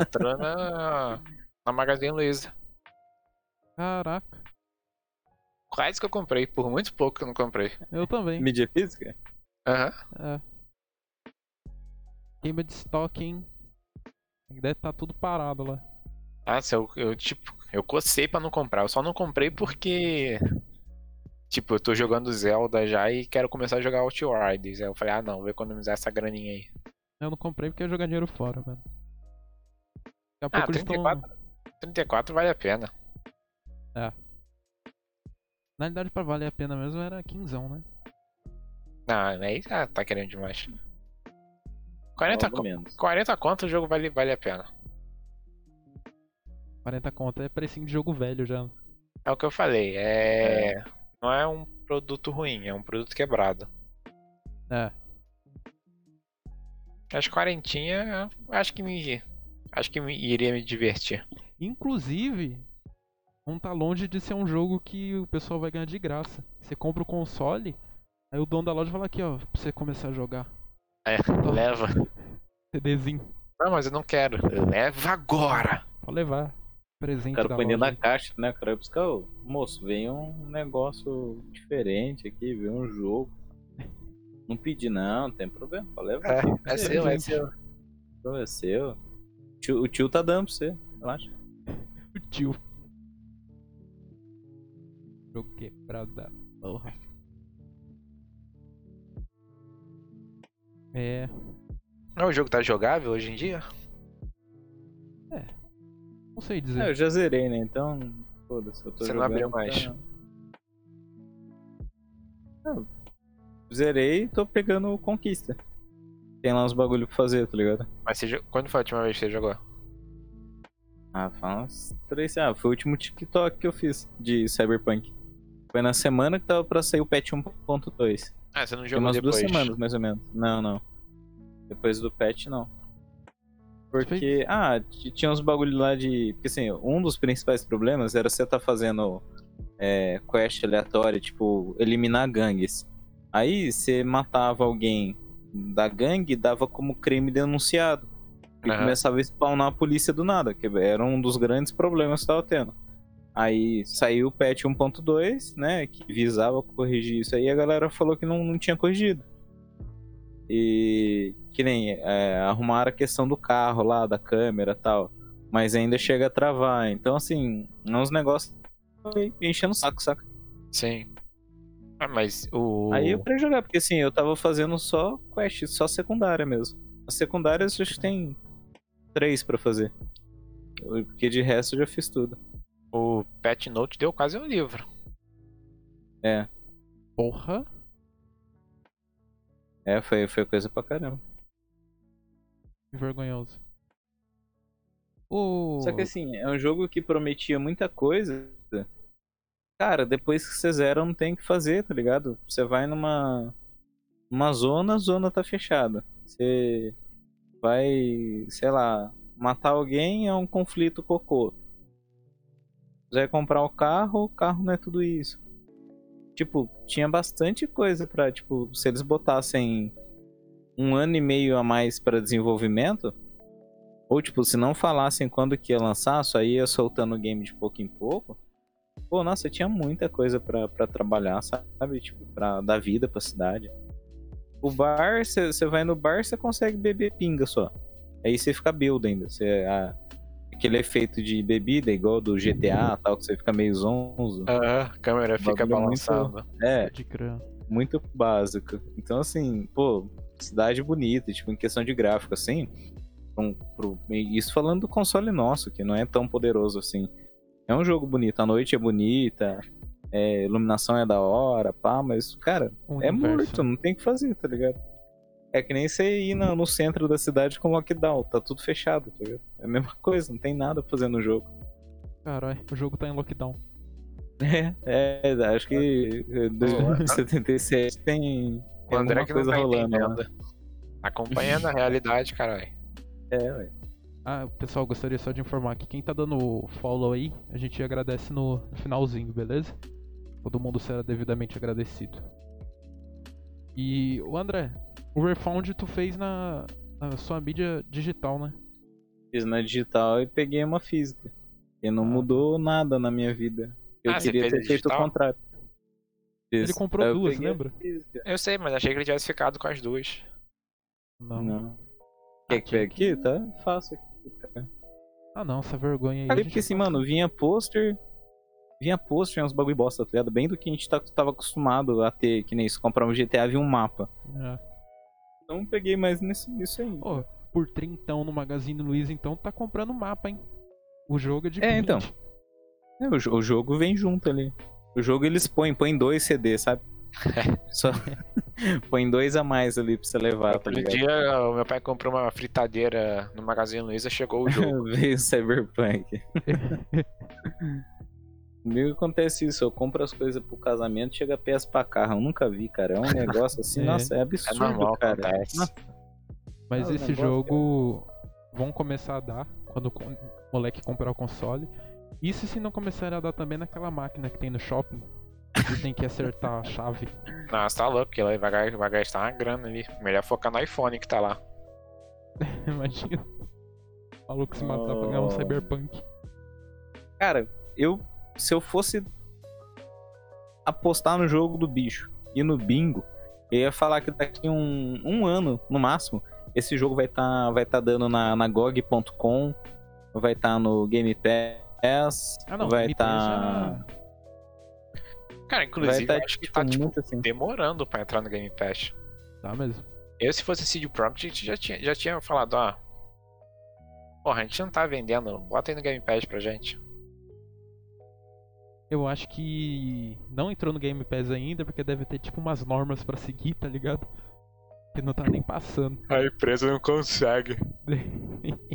Entrou na, na Magazine Luiza. Caraca. Quase que eu comprei, por muito pouco que eu não comprei. Eu também. Mídia física? Aham. É. Queima de estoque, hein? Deve estar tudo parado lá. Nossa, eu, eu, tipo, eu cocei pra não comprar. Eu só não comprei porque. Tipo, eu tô jogando Zelda já e quero começar a jogar Outriders. Aí eu falei, ah não, vou economizar essa graninha aí. Eu não comprei porque ia jogar dinheiro fora, mano. Daqui a Ah, pouco eles estão. 34, 34 vale a pena. Na realidade, pra valer a pena mesmo era quinzão, né? Não, aí ah, tá querendo demais. 40, Logo co- menos. 40 conto o jogo vale, vale a pena. 40 conto é precinho de jogo velho já. É o que eu falei, é. Não é um produto ruim, é um produto quebrado. É. As quarentinha, acho que me. Acho que me, iria me divertir. Inclusive, não tá longe de ser um jogo que o pessoal vai ganhar de graça. Você compra o console, aí o dono da loja fala aqui, ó, pra você começar a jogar. É, leva. CDzinho. Não, mas eu não quero. Leva agora! Pode levar. Presente O cara põe dentro loja. da caixa, né? O cara vai buscar, ô, moço, vem um negócio diferente aqui, vem um jogo. Não pedi, não, não tem problema, pode levar. É, é você, seu, é seu. Então é seu. O tio, o tio tá dando pra você, relaxa. O tio. Jogo quebrado da porra. É. O jogo tá jogável hoje em dia? Não sei dizer. É, eu já zerei, né? Então, foda-se, eu tô Você não jogando abriu mais. pra- Não, zerei e tô pegando conquista. Tem lá uns bagulho pra fazer, tá ligado? Mas você, quando foi a última vez que você jogou? Ah, faz uns três. Ah, foi o último TikTok que eu fiz de Cyberpunk. Foi na semana que tava pra sair o patch 1.2. Ah, você não Tem jogou umas depois. duas semanas, mais ou menos. Não, não. Depois do patch, não. Porque, ah, tinha uns bagulho lá de. Porque assim, um dos principais problemas era você tá fazendo é, quest aleatória, tipo, eliminar gangues. Aí você matava alguém da gangue dava como crime denunciado. E Aham. começava a spawnar a polícia do nada, que era um dos grandes problemas que tava tendo. Aí saiu o patch 1.2, né, que visava corrigir isso aí, e a galera falou que não, não tinha corrigido. E que nem é, arrumaram a questão do carro lá, da câmera e tal, mas ainda chega a travar. Então, assim, uns negócios enchendo o saco, saca? Sim. Ah, mas o. Aí eu parei jogar, porque assim, eu tava fazendo só quest, só secundária mesmo. As secundárias acho que tem três pra fazer. Porque de resto eu já fiz tudo. O Pet Note deu quase um livro. É, Porra. é, foi, foi coisa pra caramba. Que vergonhoso. O... Só que assim, é um jogo que prometia muita coisa. Cara, depois que você zera, não tem o que fazer, tá ligado? Você vai numa. Uma zona, a zona tá fechada. Você vai, sei lá, matar alguém é um conflito cocô. Você vai comprar o carro, o carro não é tudo isso. Tipo, tinha bastante coisa pra, tipo, se eles botassem um ano e meio a mais pra desenvolvimento, ou tipo, se não falassem quando que ia lançar, só ia soltando o game de pouco em pouco. Pô, nossa, tinha muita coisa pra, pra trabalhar, sabe? Tipo, pra dar vida pra cidade. O bar, você vai no bar, você consegue beber pinga só. Aí você fica build ainda. Cê, a- aquele efeito de bebida, igual do GTA tal, que você fica meio zonzo. Ah, a câmera fica é balançando. É, muito básico. Então, assim, pô, cidade bonita, tipo, em questão de gráfico, assim. um- pro- isso falando do console nosso, que não é tão poderoso assim. É um jogo bonito, a noite é bonita, é, iluminação é da hora, pá, mas, cara, O é universo. morto, não tem o que fazer, tá ligado? É que nem você ir no, no centro da cidade com lockdown, tá tudo fechado, tá ligado? É a mesma coisa, não tem nada pra fazer no jogo. Caralho, o jogo tá em lockdown. É, é acho que eh, 2077 tem, tem alguma coisa tá rolando. entendendo. Acompanhando a realidade, caralho. É, ué. Ah, pessoal, gostaria só de informar que quem tá dando follow aí, a gente agradece no finalzinho, beleza? Todo mundo será devidamente agradecido. E o André, o Refound tu fez na, na sua mídia digital, né? Fiz na digital e peguei uma física. E não Ah. mudou nada na minha vida. Eu Ah, você queria fez ter feito o digital? contrário. Ele Fiz. comprou eu duas, lembra? Eu sei, mas achei que ele tivesse ficado com as duas. Não. Não. Quer que pegue aqui? Tá fácil aqui. Ah não, essa vergonha aí. a Cara, gente porque assim, mano, vinha pôster. Vinha pôster, uns bagulho bosta, tá ligado? Bem do que a gente tá, tava acostumado a ter, que nem isso, comprar um GTA vinha um mapa. É. Então peguei mais nisso, nisso aí. Ô, por trintão no Magazine Luiza, então tá comprando mapa, hein? O jogo é de É, então. 20. É, o, o jogo vem junto ali. O jogo eles põem, põem dois CD, sabe? Só põe dois a mais ali pra você levar, tá Outro ligado? dia, o meu pai comprou uma fritadeira no Magazine Luiza, chegou o jogo. Veio o Cyberpunk. Comigo acontece isso, eu compro as coisas pro casamento, chega peça pra carro. Eu nunca vi, cara. É um negócio assim, É. nossa, é É absurdo, normal, cara. acontece. Mas o esse negócio, jogo vão começar a dar quando o moleque comprar o console. Isso se não começarem a dar também naquela máquina que tem no shopping. Que tem que acertar a chave. Nossa, tá louco, que ele vai, vai gastar uma grana ali. Melhor focar no iPhone que tá lá. Imagina. O maluco se matar pra ganhar um Oh. cyberpunk. Cara, eu. Se eu fosse apostar no jogo do bicho e no bingo, eu ia falar que daqui um, um ano, no máximo, esse jogo vai estar vai tá dando na, na GOG.com, vai estar no Game Pass, Ah não, vai estar. Pass Cara, inclusive, tá, eu acho que tá, tipo, tipo, muito assim. demorando pra entrar no Game Pass. tá mesmo. Eu, se fosse CD Projekt, já tinha, já tinha falado, ó. Porra, a gente não tá vendendo, bota aí no Game Pass pra gente. Eu acho que não entrou no Game Pass ainda, porque deve ter tipo umas normas pra seguir, tá ligado? Que não tá nem passando. A empresa não consegue.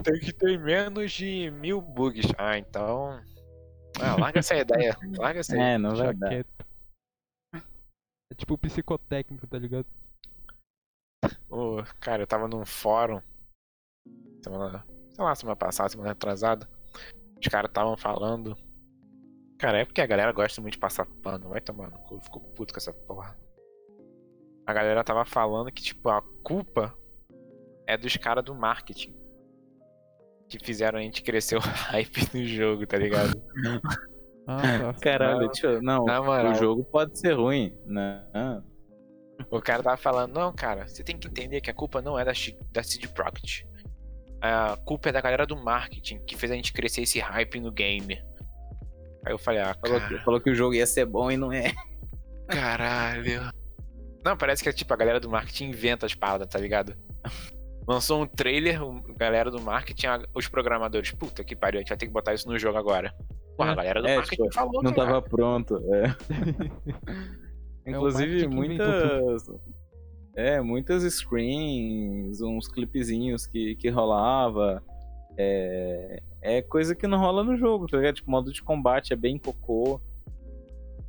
Tem que ter menos de mil bugs. Ah, então. Ah, larga essa ideia. Larga essa ideia. É, não vai dar. É tipo psicotécnico, tá ligado? Ô, cara, eu tava num fórum. Semana. Sei lá, semana passada, semana atrasada. Os caras estavam falando. Cara, é porque a galera gosta muito de passar pano. Vai tomar no cu. eu Fico puto com essa porra. A galera tava falando que, tipo, a culpa é dos caras do marketing. Que fizeram a gente crescer o hype no jogo, tá ligado? Ah, tá. Caralho, eu- não, o jogo pode ser ruim, né? O cara tava falando, não, cara, você tem que entender que a culpa não é da, da CD Projekt. A culpa é da galera do marketing que fez a gente crescer esse hype no game. Aí eu falei, ah, Falou, que, falou que o jogo ia ser bom e não é. caralho. Não, parece que é tipo a galera do marketing inventa as paradas, tá ligado? Lançou um trailer, a galera do marketing, os programadores, puta que pariu, a gente vai ter que botar isso no jogo agora. Porra, a É. galera do É, marketing tipo, falou, Não cara. tava pronto. É. É Inclusive, muitas. É, muitas screens, uns clipezinhos que, que rolava. É, é coisa que não rola no jogo, tá ligado? Tipo, modo de combate é bem cocô.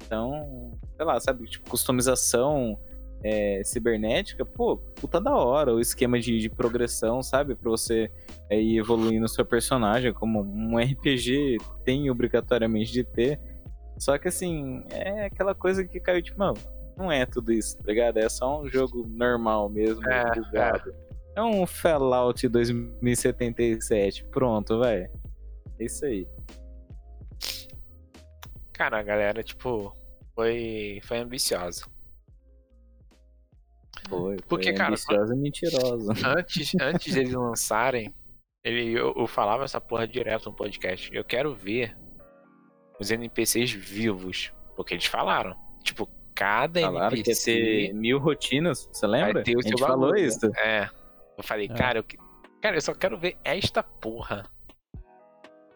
Então, sei lá, sabe? Tipo, customização é, cibernética, pô, puta da hora. O esquema de, de progressão, sabe? Pra você é, ir evoluindo o seu personagem, como um RPG tem obrigatoriamente de ter. Só que assim, é aquela coisa que caiu, tipo, mano, não é tudo isso, tá ligado? É só um jogo normal mesmo, É, bugado. É um Fallout 2077. Pronto, vai. É isso aí. Cara, a galera, tipo, foi, foi ambiciosa. Foi, Porque, foi cara, ambiciosa e mentirosa. Antes, antes deles lançarem, ele, eu, eu falava essa porra direto no podcast. Eu quero ver os NPCs vivos. Porque eles falaram. Tipo, cada Falaram que ia NPC ter mil rotinas, você lembra? vai ter o A gente falou bagulho. isso. É. Eu falei, É. cara, eu, cara, eu só quero ver esta porra.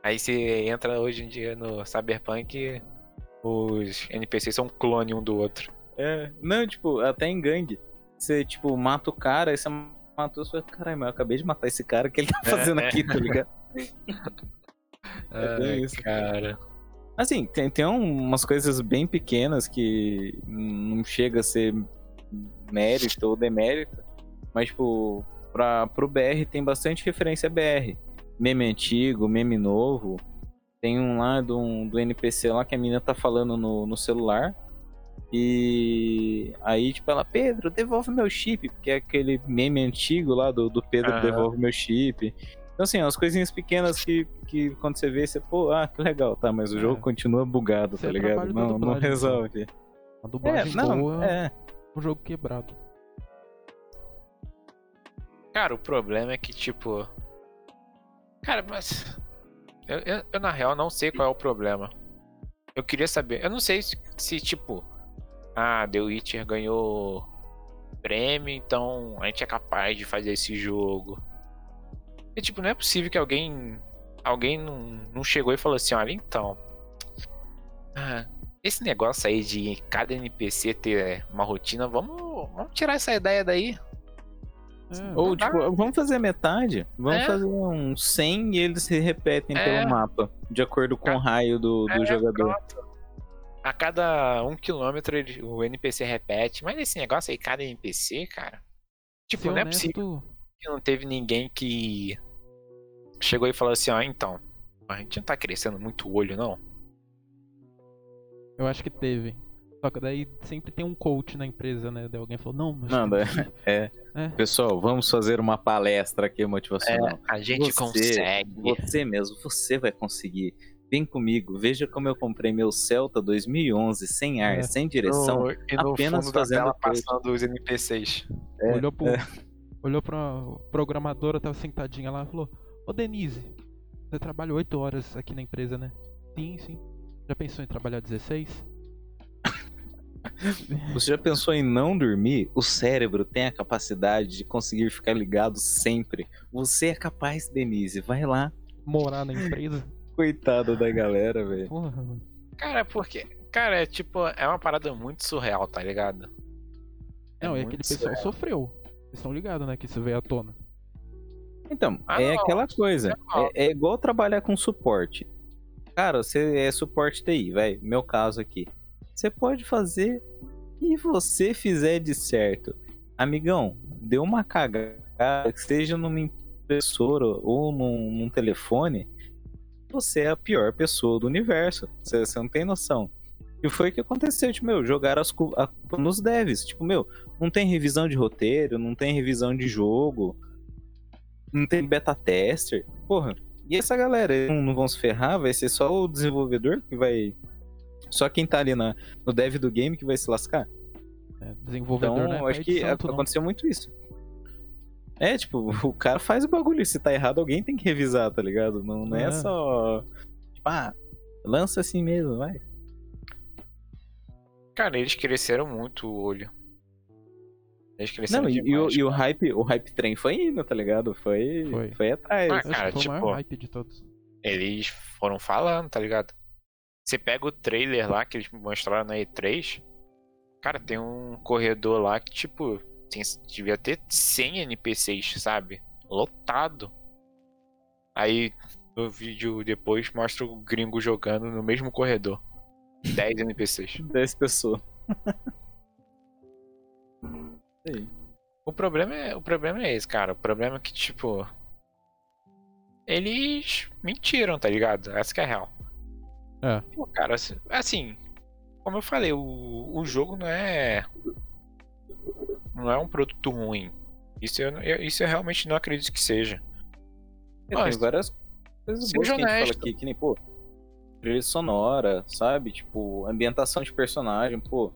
Aí você entra hoje em dia no Cyberpunk, os NPCs são um clone um do outro. É, não, tipo, até em gangue. Você, tipo, mata o cara, aí você matou, você fala, caralho, mas eu acabei de matar esse cara, o que ele tá fazendo É. aqui, tá ligado? É Ai, isso. cara. Assim, tem, tem um- umas coisas bem pequenas que não chega a ser mérito ou demérito, mas, tipo, pra, pro BR tem bastante referência BR. Meme antigo, meme novo. Tem um lá do, do NPC lá que a menina tá falando no, no celular. E aí, tipo, ela, Pedro, devolve meu chip, porque é aquele meme antigo lá do, do Pedro Aham. devolve meu chip. Então, assim, umas coisinhas pequenas que, que quando você vê, você, pô, ah, que legal, tá, mas o É. jogo continua bugado, Esse tá é o ligado? Não, não resolve. A É, dublagem não, boa é é. um jogo quebrado. Cara, o problema é que, tipo. Cara, mas. Eu, eu- eu, na real, não sei qual é o problema. Eu queria saber. Eu não sei se, se, tipo. Ah, The Witcher ganhou prêmio, então a gente é capaz de fazer esse jogo. E, tipo, não é possível que alguém. Alguém não, não chegou e falou assim: olha, então. ah, esse negócio aí de cada NPC ter uma rotina, vamos, vamos tirar essa ideia daí. É, Ou, tipo, vamos fazer metade? Vamos É. fazer um 100 e eles se repetem É. pelo mapa, de acordo com o É. raio do, do É, jogador. pronto. A cada um quilômetro ele- o NPC repete. Mas esse negócio aí, cada NPC, cara. Tipo, ser não é honesto, possível que não teve ninguém que chegou e falou assim: ó, então, a gente não tá crescendo muito o olho, não. eu acho que teve. Só que daí sempre tem um coach na empresa, né? Daí alguém falou, não, mas. Não, É. É. Pessoal, vamos fazer uma palestra aqui motivacional. a gente Você- consegue. Você mesmo, você vai conseguir. Vem comigo, veja como eu comprei meu Celta 2011 sem ar, É. sem direção. No- e no apenas fundo da fazendo tela coisa. passando os NPCs. É, olhou pro. Olhou pra programadora, tava sentadinha lá e falou, ô Denise, você trabalha 8 horas aqui na empresa, né? Sim, sim. Já pensou em trabalhar 16? Você já pensou em não dormir? O cérebro tem a capacidade de conseguir ficar ligado sempre. Você é capaz, Denise. Vai lá. Morar na empresa? Coitado da galera, velho. Cara, porque. Cara, é tipo, é uma parada muito surreal, tá ligado? Não, e muito aquele pessoal surreal. sofreu. Vocês estão ligados, né? Que isso veio à tona. Então, Ah, é não, aquela coisa. normal. É, é igual trabalhar com suporte. Cara, você é suporte TI, vai. Meu caso aqui. Você pode fazer e você fizer de certo. Amigão, deu uma cagada, seja numa impressora ou num, num telefone, você é a pior pessoa do universo. Você, você não tem noção. E foi o que aconteceu, tipo, meu, jogaram as cu- a culpa nos devs. Tipo, meu, não tem revisão de roteiro, não tem revisão de jogo, não tem beta tester. Porra, e essa galera, eles não, não vão se ferrar? Vai ser só o desenvolvedor que vai. Só quem tá ali na, no dev do game que vai se lascar? É, desenvolvedor Então, é eu acho que a- aconteceu muito isso. É, tipo, o cara faz o bagulho. Se tá errado, alguém tem que revisar, tá ligado? Não, não é. É. só. Tipo, ah, lança assim mesmo, vai. Cara, eles cresceram muito o olho. Eles cresceram Não, e, e o, demais, e o hype, o hype trem foi indo, tá ligado? Foi, Foi. foi, atrás. Ah, cara, o tipo, maior hype de todos. Eles foram falando, tá ligado? Você pega o trailer lá que eles mostraram na E3. Cara, tem um corredor lá que, tipo, tem- devia ter 100 NPCs, sabe? Lotado. Aí no vídeo depois mostra o gringo jogando no mesmo corredor. 10 NPCs. 10 pessoas. O problema é, o problema é esse, cara. O problema é que, tipo. Eles mentiram, tá ligado? Essa que é a real. É. Pô, cara, assim, assim, como eu falei, o, o jogo não é. Não é um produto ruim. Isso eu, eu- isso eu realmente não acredito que seja. É, Mas, tem várias coisas boas que a gente fala aqui, que nem, pô, trilha sonora, sabe? Tipo, ambientação de personagem, pô,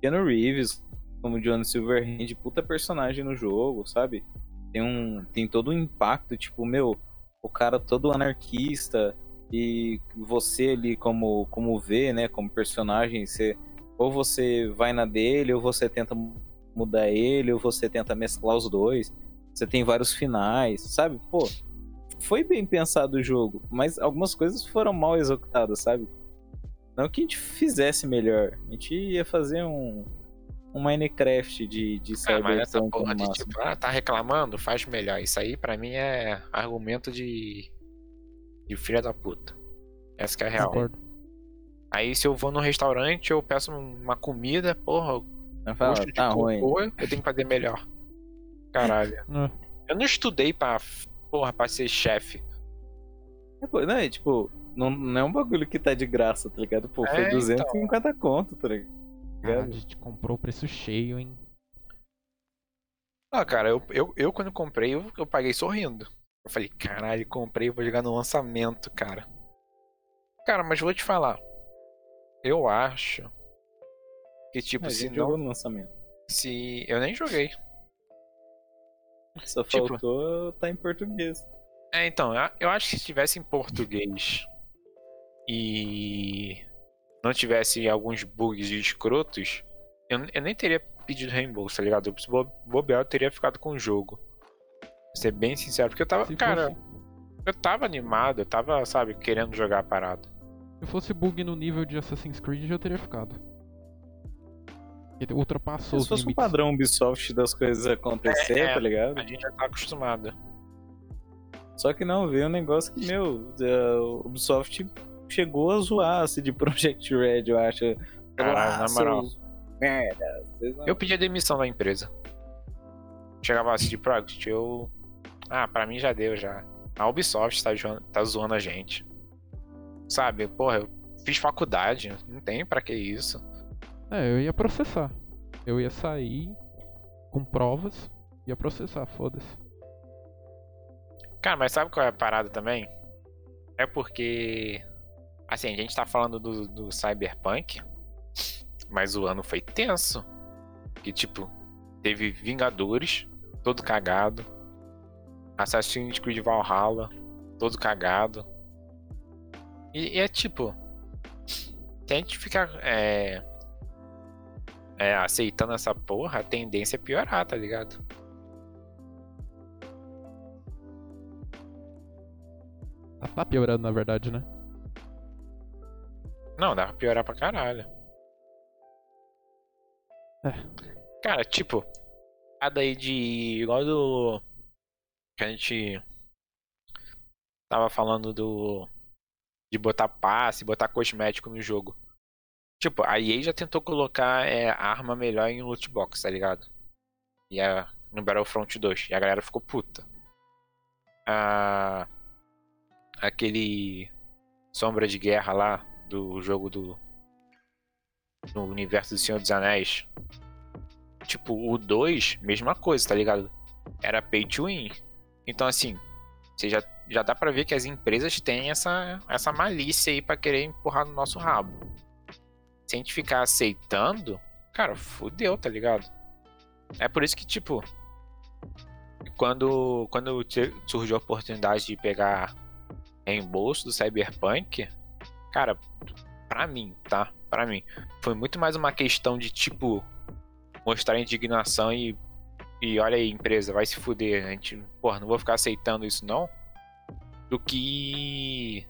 Keanu Reeves como John Silverhand, puta personagem no jogo, sabe? Tem um tem todo um impacto, tipo, meu, o cara todo anarquista e você ali como como vê, né, como personagem, você ou você vai na dele ou você tenta mudar ele ou você tenta mesclar os dois. Você tem vários finais, sabe? Pô, foi bem pensado o jogo, mas algumas coisas foram mal executadas, sabe? Não que a gente fizesse melhor. A gente ia fazer um, um Minecraft de, de Ah, mas essa porra de tipo, ah, tá reclamando, faz melhor. Isso aí pra mim é argumento de. de filha da puta. Essa que é a real. Concordo. Aí se eu vou num restaurante, eu peço uma comida, porra, Gosto de tá ruim. cocô, eu tenho que fazer melhor. Caralho. É. Eu não estudei pra, porra, pra ser chefe. É, não, é, tipo, não, não é um bagulho que tá de graça, tá ligado? Pô, foi É, 250 conto, tá ligado? Caralho, a gente comprou o preço cheio, hein? Ah, cara, eu, eu, eu quando comprei, eu, eu paguei sorrindo. Eu falei, caralho, comprei, vou jogar no lançamento, cara. Cara, mas vou te falar. Eu acho que, tipo, a se não. jogou no lançamento. Se. Eu nem joguei. Só Tipo- faltou tá em português. É, então, eu- eu acho que se tivesse em português e não tivesse alguns bugs escrotos, eu, eu nem teria pedido reembolso, tá ligado? Se bo- bobear, eu teria ficado com o jogo. Vou ser bem sincero, porque eu tava, Se cara, fosse, eu tava animado, eu tava, sabe, querendo jogar a parada. se fosse bug no nível de Assassin's Creed, eu teria ficado. Ele ultrapassou Se os fosse um limites. padrão Ubisoft das coisas acontecer, É, é. tá ligado? A gente já tá acostumado. Só que não, veio um negócio que, meu, a Ubisoft chegou a zoar a CD Projekt Red, eu acho. Caralho, Ah, na moral. Merda. não- Eu pedi a demissão da empresa. Chegava a CD Projekt, eu. Ah, pra mim já deu já. A Ubisoft tá, tá zoando a gente. Sabe, porra, eu fiz faculdade, não tem pra que isso. É, eu ia processar. Eu ia sair com provas, ia processar, foda-se. Cara, mas sabe qual é a parada também? É porque. Assim, a gente tá falando do, do Cyberpunk, mas o ano foi tenso. Que tipo, teve Vingadores, todo cagado. Assassin's Creed Valhalla, todo cagado. E, e é tipo. Se a gente ficar é, é, aceitando essa porra, a tendência é piorar, tá ligado? Tá, piorando, na verdade, né? Não, dá pra piorar pra caralho. É. Cara, tipo, a daí de. igual do. Que a gente. Tava falando do. De botar passe, botar cosmético no jogo. Tipo, a EA já tentou colocar é, arma melhor em loot box, tá ligado? E a, no Battlefront 2. E a galera ficou puta. A, aquele. Sombra de Guerra lá, do jogo do. No universo do Senhor dos Anéis. Tipo, o 2, mesma coisa, tá ligado? Era pay to win. Então, assim, você já, já dá pra ver que as empresas têm essa, essa malícia aí pra querer empurrar no nosso rabo. Se a gente ficar aceitando, cara, fudeu, tá ligado? É por isso que, tipo, quando, quando surgiu a oportunidade de pegar reembolso do Cyberpunk, cara, pra mim, tá? Pra mim, foi muito mais uma questão de, tipo, mostrar indignação e, e olha aí, empresa, vai se fuder. A gente, porra, não vou ficar aceitando isso não. Do que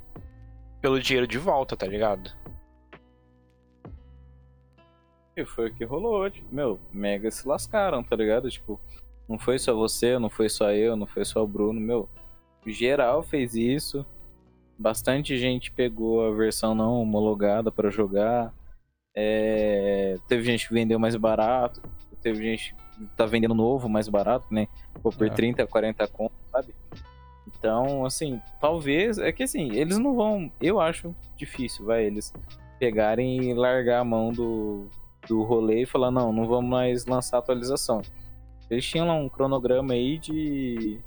pelo dinheiro de volta, tá ligado? E foi o que rolou, tipo, meu, mega se lascaram, tá ligado? Tipo, não foi só você, não foi só eu, não foi só o Bruno, meu. Geral fez isso. Bastante gente pegou a versão não homologada pra jogar. É, Teve gente que vendeu mais barato. Teve gente que tá vendendo novo mais barato, né? Pô, por É. 30, 40 conto, sabe? Então, assim, talvez. É que assim, eles não vão. Eu acho difícil, vai, eles pegarem e largar a mão do, do rolê e falar, não, não vamos mais lançar atualização. Eles tinham lá um cronograma aí de.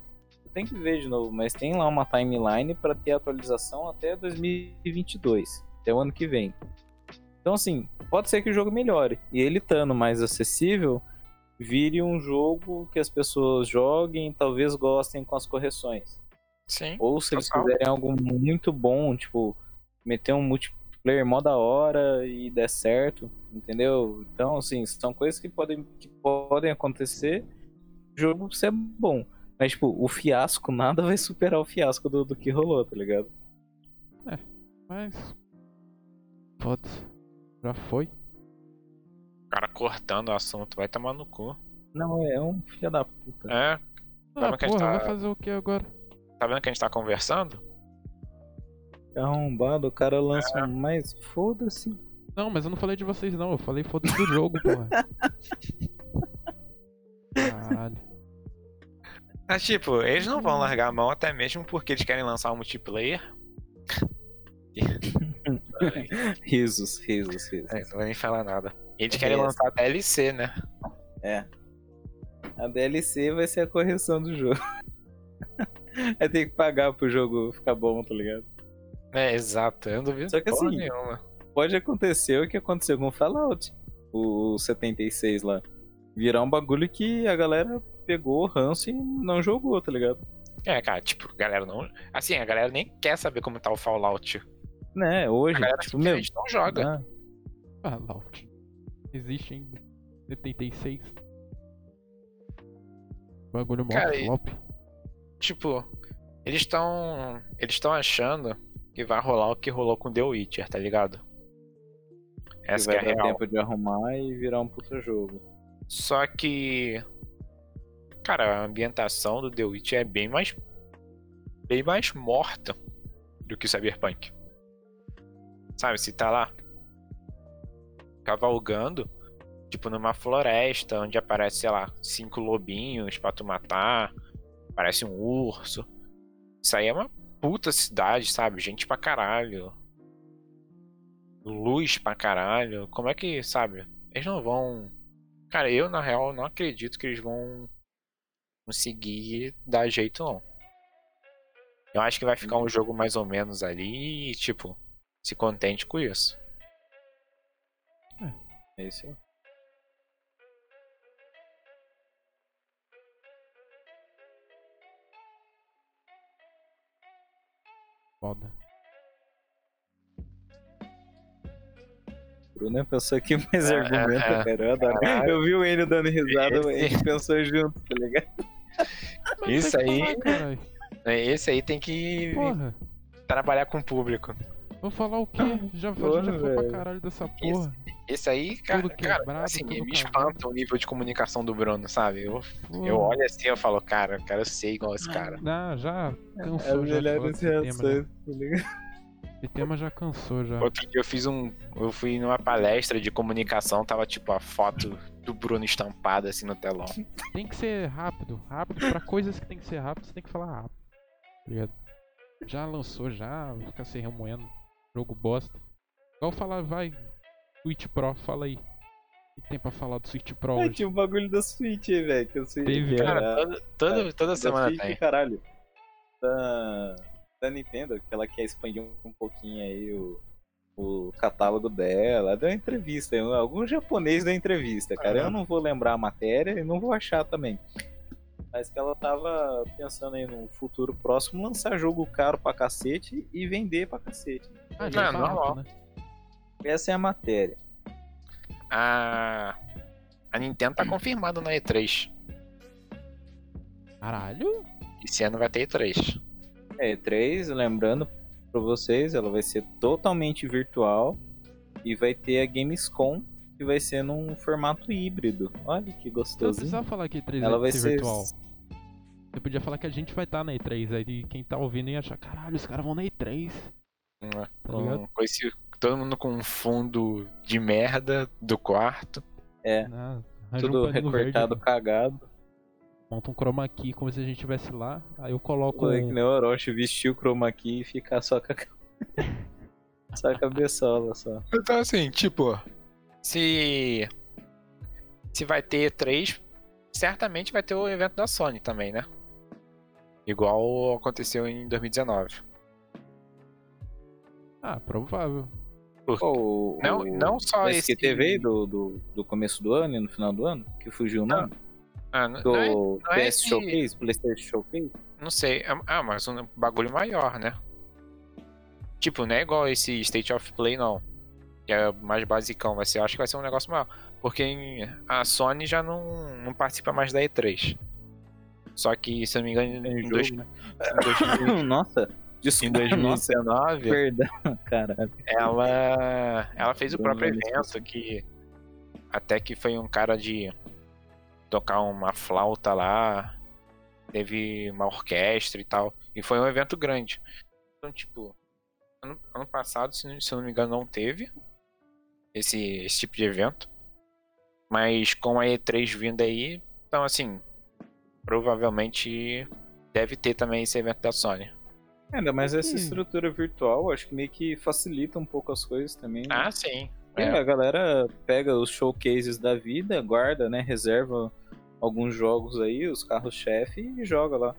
Tenho que ver de novo, mas tem lá uma timeline para ter atualização até 2022, até o ano que vem. Então, assim, pode ser que o jogo melhore. E ele estando mais acessível, vire um jogo que as pessoas joguem, talvez gostem com as correções. Sim. Ou se eles Total. fizerem algo muito bom, tipo, meter um multiplayer mó da hora e der certo, entendeu? Então, assim, são coisas que podem, que podem acontecer, o jogo ser bom. Mas, tipo, o fiasco, nada vai superar o fiasco do, do que rolou, tá ligado? Mas. Foda-se. Já foi. O cara cortando o assunto, vai tomar no cu. Não, é um filho da puta. É, Ah, Calma que a gente porra, tá- vai fazer o que agora? tá vendo que a gente tá conversando? Arrombado, o cara lança um mais. Foda-se. Não, mas eu não falei de vocês não, eu falei foda-se do jogo, porra. Caralho. Mas, tipo, eles não vão largar a mão até mesmo porque eles querem lançar um multiplayer. Risos, risos, risos. É, não vou nem falar nada. Eles É querem essa. lançar DLC, né? É. A DLC vai ser a correção do jogo. Vai ter que pagar pro jogo ficar bom, tá ligado? É, exato. Eu não duvido Só que assim, nenhuma. Pode acontecer o que aconteceu com o Fallout, o 76 lá. Virar um bagulho que a galera pegou o ranço e não jogou, tá ligado? É, cara, tipo, a galera não. Assim, a galera nem quer saber como tá o Fallout. Né, hoje, A galera tipo, meu. não joga. ah, Fallout. Existe ainda. 76. Bagulho mó Cara, e-. Tipo, eles estão. Eles estão achando que vai rolar o que rolou com The Witcher, tá ligado? Essa que vai é a dar real. tempo de arrumar e virar um puta jogo. Só que. Cara, a ambientação do The Witcher é bem mais. bem mais morta do que Cyberpunk. Sabe, se tá lá cavalgando, tipo numa floresta onde aparece, sei lá, cinco lobinhos pra tu matar, parece um urso. Isso aí é uma puta cidade, sabe? Gente pra caralho. Luz pra caralho. Como é que, sabe? Eles não vão Cara, eu na real não acredito que eles vão conseguir dar jeito não. Eu acho que vai ficar um jogo mais ou menos ali e, tipo, se contente com isso. É isso aí. Foda. Bruno pensou aqui mais É, argumento, é, cara. Eu adoro. Caralho. Eu vi o Enio dando risada, Esse- a gente pensou junto, tá ligado? Mas Isso aí- falar. Esse aí tem que Porra. trabalhar com o público. Vou falar o quê? Já, Porra, já foi pra velho. caralho dessa porra. Esse aí, cara, Tudo cara quebrado, assim, tudo me espanta o nível de comunicação do Bruno, sabe? Eu, Porra. eu olho assim e falo, cara, cara, eu sei igual esse cara. Não, já cansou já. melhores foda-se esse tema, reações, já. tá ligado? Esse tema já cansou já. Outro dia eu fiz um. Eu fui numa palestra de comunicação, tava tipo a foto do Bruno estampada assim no telão. Tem que ser rápido. Rápido pra coisas que tem que ser rápido, você tem que falar rápido. Tá ligado? Já lançou, já, fica se remoendo. Jogo bosta. Igual falar, vai, Switch Pro, fala aí. O que tem pra falar do Switch Pro Ah, hoje? tinha um bagulho da Switch aí, velho. Que eu sei Teve, Cara, era- toda, toda, toda da semana Switch, tem. caralho. Da, da Nintendo, que ela quer expandir um pouquinho aí o, o catálogo dela. Deu uma entrevista, algum japonês deu entrevista, cara. Eu Aham. não vou lembrar a matéria e não vou achar também. Mas que ela tava pensando aí no futuro próximo lançar jogo caro pra cacete e vender pra cacete. Ah, já Não, é normal. né? Essa é a matéria. A, a Nintendo tá confirmada na E3. Caralho? Esse ano vai ter E3. É, E3, lembrando pra vocês, ela vai ser totalmente virtual e vai ter a Gamescom, que vai ser num formato híbrido. Olha que Não gostoso. precisava falar que 3 Ela vai ser virtual. Você podia falar que a gente vai estar na E3, aí quem tá ouvindo ia achar, caralho, os caras vão na E3. Né? Tá esse, todo mundo com um fundo de merda do quarto. É, Né? Arranja um tudo paninho recortado, verde, cagado. monta um chroma key como se a gente estivesse lá. Aí eu coloco Pô, é que um... nem o Orochi vestir o chroma key e ficar só com a, só a cabeçola só. Então assim, tipo, se se vai ter três, certamente vai ter o evento da Sony também, né? Igual aconteceu em 2019. Ah, provável. Pô, o, Não, o não só esse SQTV do, do, do começo do ano e no final do ano, que fugiu o nome? Ah, não, Do não é- não é PS esse- Showcase, PlayStation Showcase? não sei. Ah, mas um bagulho maior, né? Tipo, não é igual esse State of Play, não. Que é mais basicão. Vai ser, acho que vai ser um negócio maior. Porque a Sony já não, não participa mais da E3. Só que, se eu não me engano, em, jogo, dois, né? em, dois- Nossa, em desculpa, nossa, 2019, perdão, caralho. ela, ela fez o próprio evento que até que foi um cara de tocar uma flauta lá, teve uma orquestra e tal, e foi um evento grande. Então, tipo, ano, ano passado, se, não- se não me engano, não teve esse, esse tipo de evento, mas com a E3 vindo aí, então assim, provavelmente deve ter também esse evento da Sony. Ainda mais essa Sim. estrutura virtual, acho que meio que facilita um pouco as coisas também. né? Ah, sim. É, É. A galera pega os showcases da vida, guarda, né? Reserva alguns jogos aí, os carros-chefe e joga lá.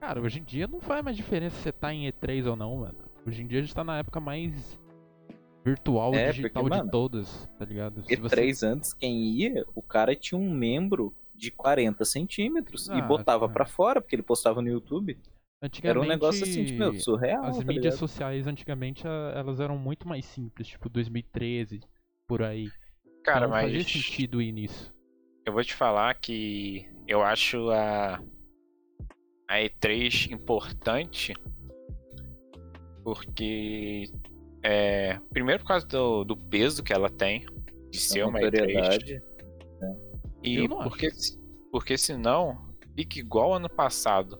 Cara, hoje em dia não faz mais diferença se você tá em E3 ou não, mano. Hoje em dia a gente tá na época mais virtual e É, digital porque, de mano, todas, tá ligado? Se E você- três antes, quem ia, o cara tinha um membro de 40 centímetros e Ah, botava cara. pra fora, porque ele postava no YouTube. Era Antigamente, um negócio assim, tipo, meu, surreal. as tá mídias ligado? sociais antigamente a- elas eram muito mais simples, tipo 2013, por aí. Cara, então mas fazia sentido ir nisso. Eu vou te falar que eu acho a, a E3 importante porque é, primeiro por causa do, do peso que ela tem de ser uma E3 notoriedade. e não porque, porque senão fica igual ano passado.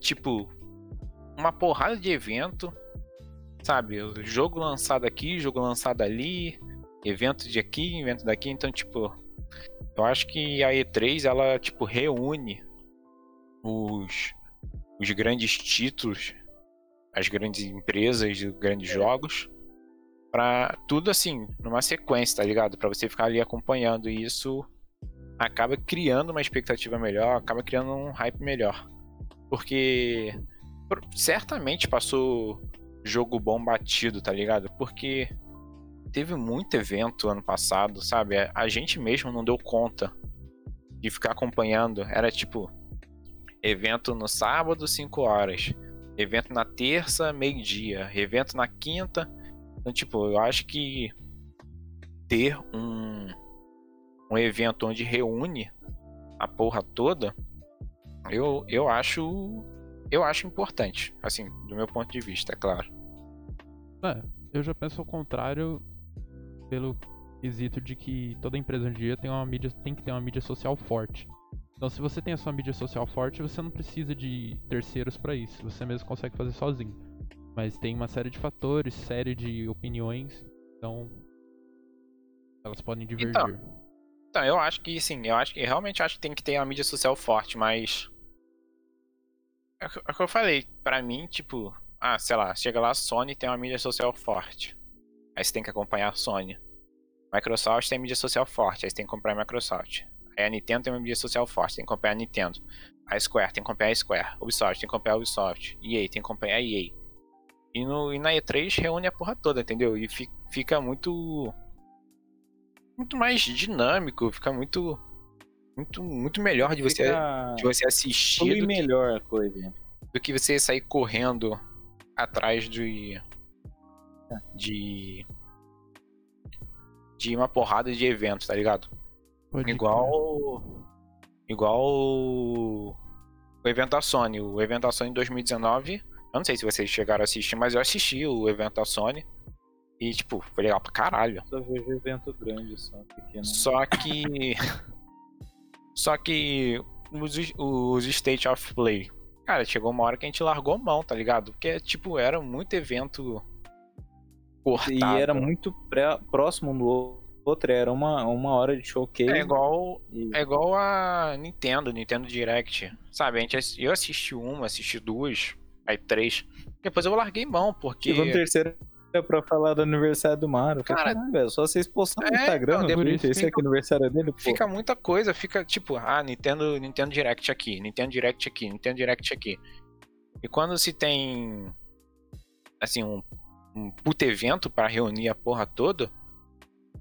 Tipo, uma porrada de evento, sabe? Jogo lançado aqui, jogo lançado ali, evento de aqui, evento daqui, então tipo, eu acho que a E3 ela tipo reúne os os grandes títulos, as grandes empresas, os grandes jogos pra tudo assim, numa sequência, tá ligado? Pra você ficar ali acompanhando e isso acaba criando uma expectativa melhor, acaba criando um hype melhor. Porque certamente passou jogo bom batido, tá ligado? Porque teve muito evento ano passado, sabe? A- A gente mesmo não deu conta de ficar acompanhando. Era tipo evento no sábado, 5 horas. Evento na terça, meio-dia. Evento na quinta. Então, tipo, eu acho que ter um, um evento onde reúne a porra toda, eu, eu acho. Eu acho importante, assim, do meu ponto de vista, é claro. É, eu já penso ao contrário pelo quesito de que toda empresa hoje em dia tem uma mídia tem que ter uma mídia social forte. Então se você tem a sua mídia social forte, você não precisa de terceiros pra isso, você mesmo consegue fazer sozinho. Mas tem uma série de fatores, série de opiniões, então elas podem divergir. Então, eu acho que sim, eu acho que eu realmente acho que tem que ter uma mídia social forte, mas. É o que é o que eu falei, pra mim, tipo, ah, sei lá, chega lá, a Sony tem uma mídia social forte. Aí você tem que acompanhar a Sony. Microsoft tem mídia social forte, aí você tem que acompanhar a Microsoft. Aí a Nintendo tem uma mídia social forte, tem que acompanhar a Nintendo. A Square tem que acompanhar a Square. Ubisoft tem que acompanhar a Ubisoft. EA tem que acompanhar a EA. E, no, e na E3 reúne a porra toda, entendeu? E fi- fica muito muito mais dinâmico, fica muito muito muito melhor de você Fica- de você assistir que, melhor a coisa. do que você sair correndo atrás de de de uma porrada de eventos, tá ligado? Pode. Igual igual o evento da Sony, o evento da Sony em 2019, eu não sei se vocês chegaram a assistir, mas eu assisti o evento da Sony e tipo, foi legal pra caralho. Só vejo evento grande, só pequeno. Só que. Só que os, os State of Play, cara, chegou uma hora que a gente largou mão, tá ligado? Porque, tipo, era muito evento cortado. E era muito pré- próximo um do outro, era uma, uma hora de showcase. É igual, e- é igual a Nintendo, Nintendo Direct. Sabe, a gente, eu assisti uma, assisti duas, aí três. Depois eu larguei mão, porque. Chegou no terceiro pra falar do aniversário do Mario. Falei, Cara, Caralho, velho, só vocês postaram no é, Instagram, então, no esse fica- aqui é o aniversário dele, pô. Fica muita coisa, fica tipo, ah, Nintendo, Nintendo Direct aqui, Nintendo Direct aqui, Nintendo Direct aqui. E quando se tem assim um, um puto evento pra reunir a porra toda,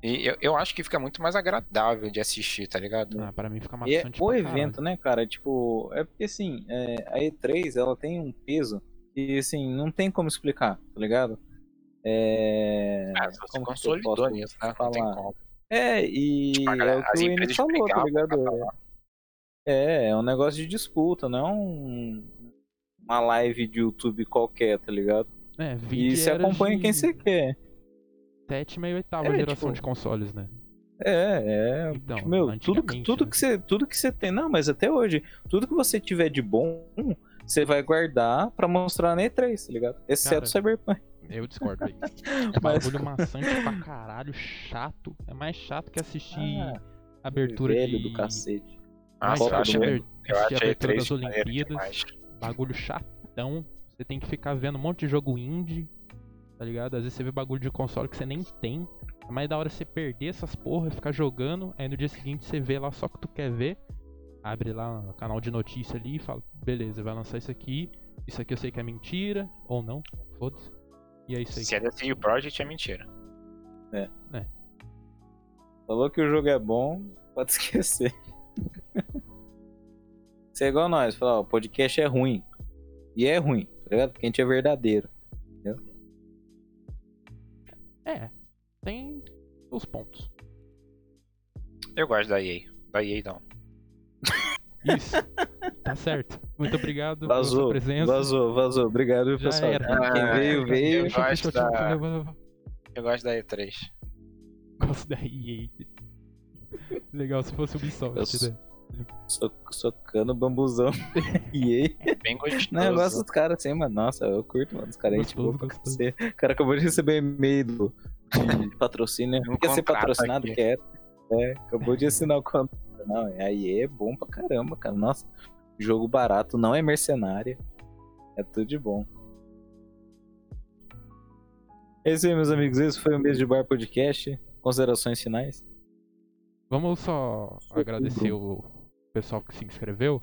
e eu, eu acho que fica muito mais agradável de assistir, tá ligado? Ah, pra mim fica é maçante o pra evento, né, cara? Tipo, é porque assim, é, a E3 ela tem um peso e assim, não tem como explicar, tá ligado? É. Ah, você como que eu consolidou nisso, né? Não tem falar? como. É, e Tipo, é o que o Enio empresas falou, tá ligado? É, é um negócio de disputa, não é um, uma live de YouTube qualquer, tá ligado? É, vídeo E você acompanha de quem você quer. Sétima e oitava É, geração tipo, de consoles, né? É, é. Então, tipo, meu, tudo, tudo, né? que você, tudo que você tem. Não, mas até hoje, tudo que você tiver de bom, você vai guardar pra mostrar na E3, tá ligado? Exceto Cara, Cyberpunk. Eu discordo aí. É Mas- bagulho maçante pra caralho, chato. É mais chato que assistir Ah, abertura velho de... do cacete. Mais Nossa, eu aber- eu abertura E3 das Olimpíadas. Bagulho chatão. Você tem que ficar vendo um monte de jogo indie. Tá ligado? Às vezes você vê bagulho de console que você nem tem. É mais da hora você perder essas porra, ficar jogando. Aí no dia seguinte você vê lá só o que tu quer ver. Abre lá o canal de notícia ali e fala: beleza, vai lançar isso aqui. Isso aqui eu sei que é mentira. Ou não. Foda-se. E é isso aí. Se é da CD Projekt é mentira. Falou que o jogo é bom, pode esquecer. Você é igual nós, falar, o podcast é ruim. E é ruim, tá ligado? Porque a gente é verdadeiro. É. Tem os pontos. Eu gosto da EA. Da EA não. Isso. tá certo. Muito obrigado pela Vazou, sua presença. vazou, vazou. Obrigado, Já pessoal. era. Quem Ah, veio, veio. eu gosto da-. Eu gosto da E3. Gosto da EA. Legal se fosse o Ubisoft, Eu sou- né? So- socando bambuzão. e aí? Bem gostoso. Não, eu gosto dos caras assim, mano. Nossa, eu curto, mano. Os caras aí, tipo. O cara acabou de receber e-mail do- de patrocínio, né? Um Quer ser patrocinado? aqui. Quer. É, acabou de assinar o contrato. Não, aí é bom pra caramba, cara. Nossa, jogo barato, não é mercenária. É tudo de bom. É isso aí, meus amigos. Esse foi o mês de bar podcast. Considerações finais? Vamos só agradecer o pessoal que se inscreveu.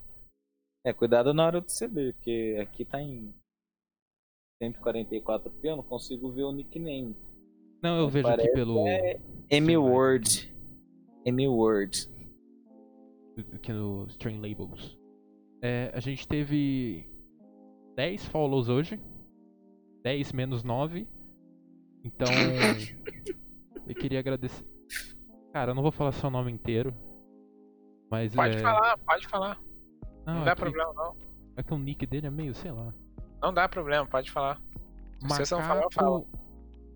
É, cuidado na hora do CD, porque aqui tá em 144p, eu não consigo ver o nickname. Não, eu vejo aqui pelo. é M Sim, aqui no Stream Labels. É, a gente teve 10 follows hoje. 10 menos 9. Então. eu queria agradecer. Cara, eu não vou falar seu nome inteiro. Mas Pode é. falar, pode falar. Não, Não, é dá que- problema, não. É que o nick dele é meio, sei lá. Não dá problema, pode falar. Se você não falar, eu falo.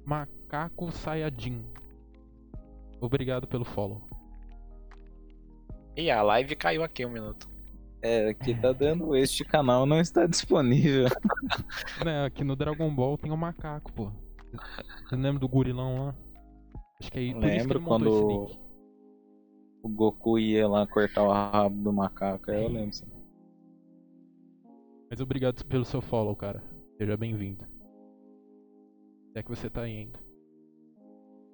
Macaco Sayajin. Obrigado pelo follow. Ih, a live caiu aqui um minuto. É, aqui tá dando. Este canal não está disponível. né, aqui no Dragon Ball tem o macaco, pô. Você não lembra do gurilão lá? Acho que é por isso que Lembro ele montou esse quando nick. o Goku ia lá cortar o rabo do macaco. aí Eu lembro. Assim. Mas obrigado pelo seu follow, cara. Seja bem-vindo. Se é que você tá aí ainda.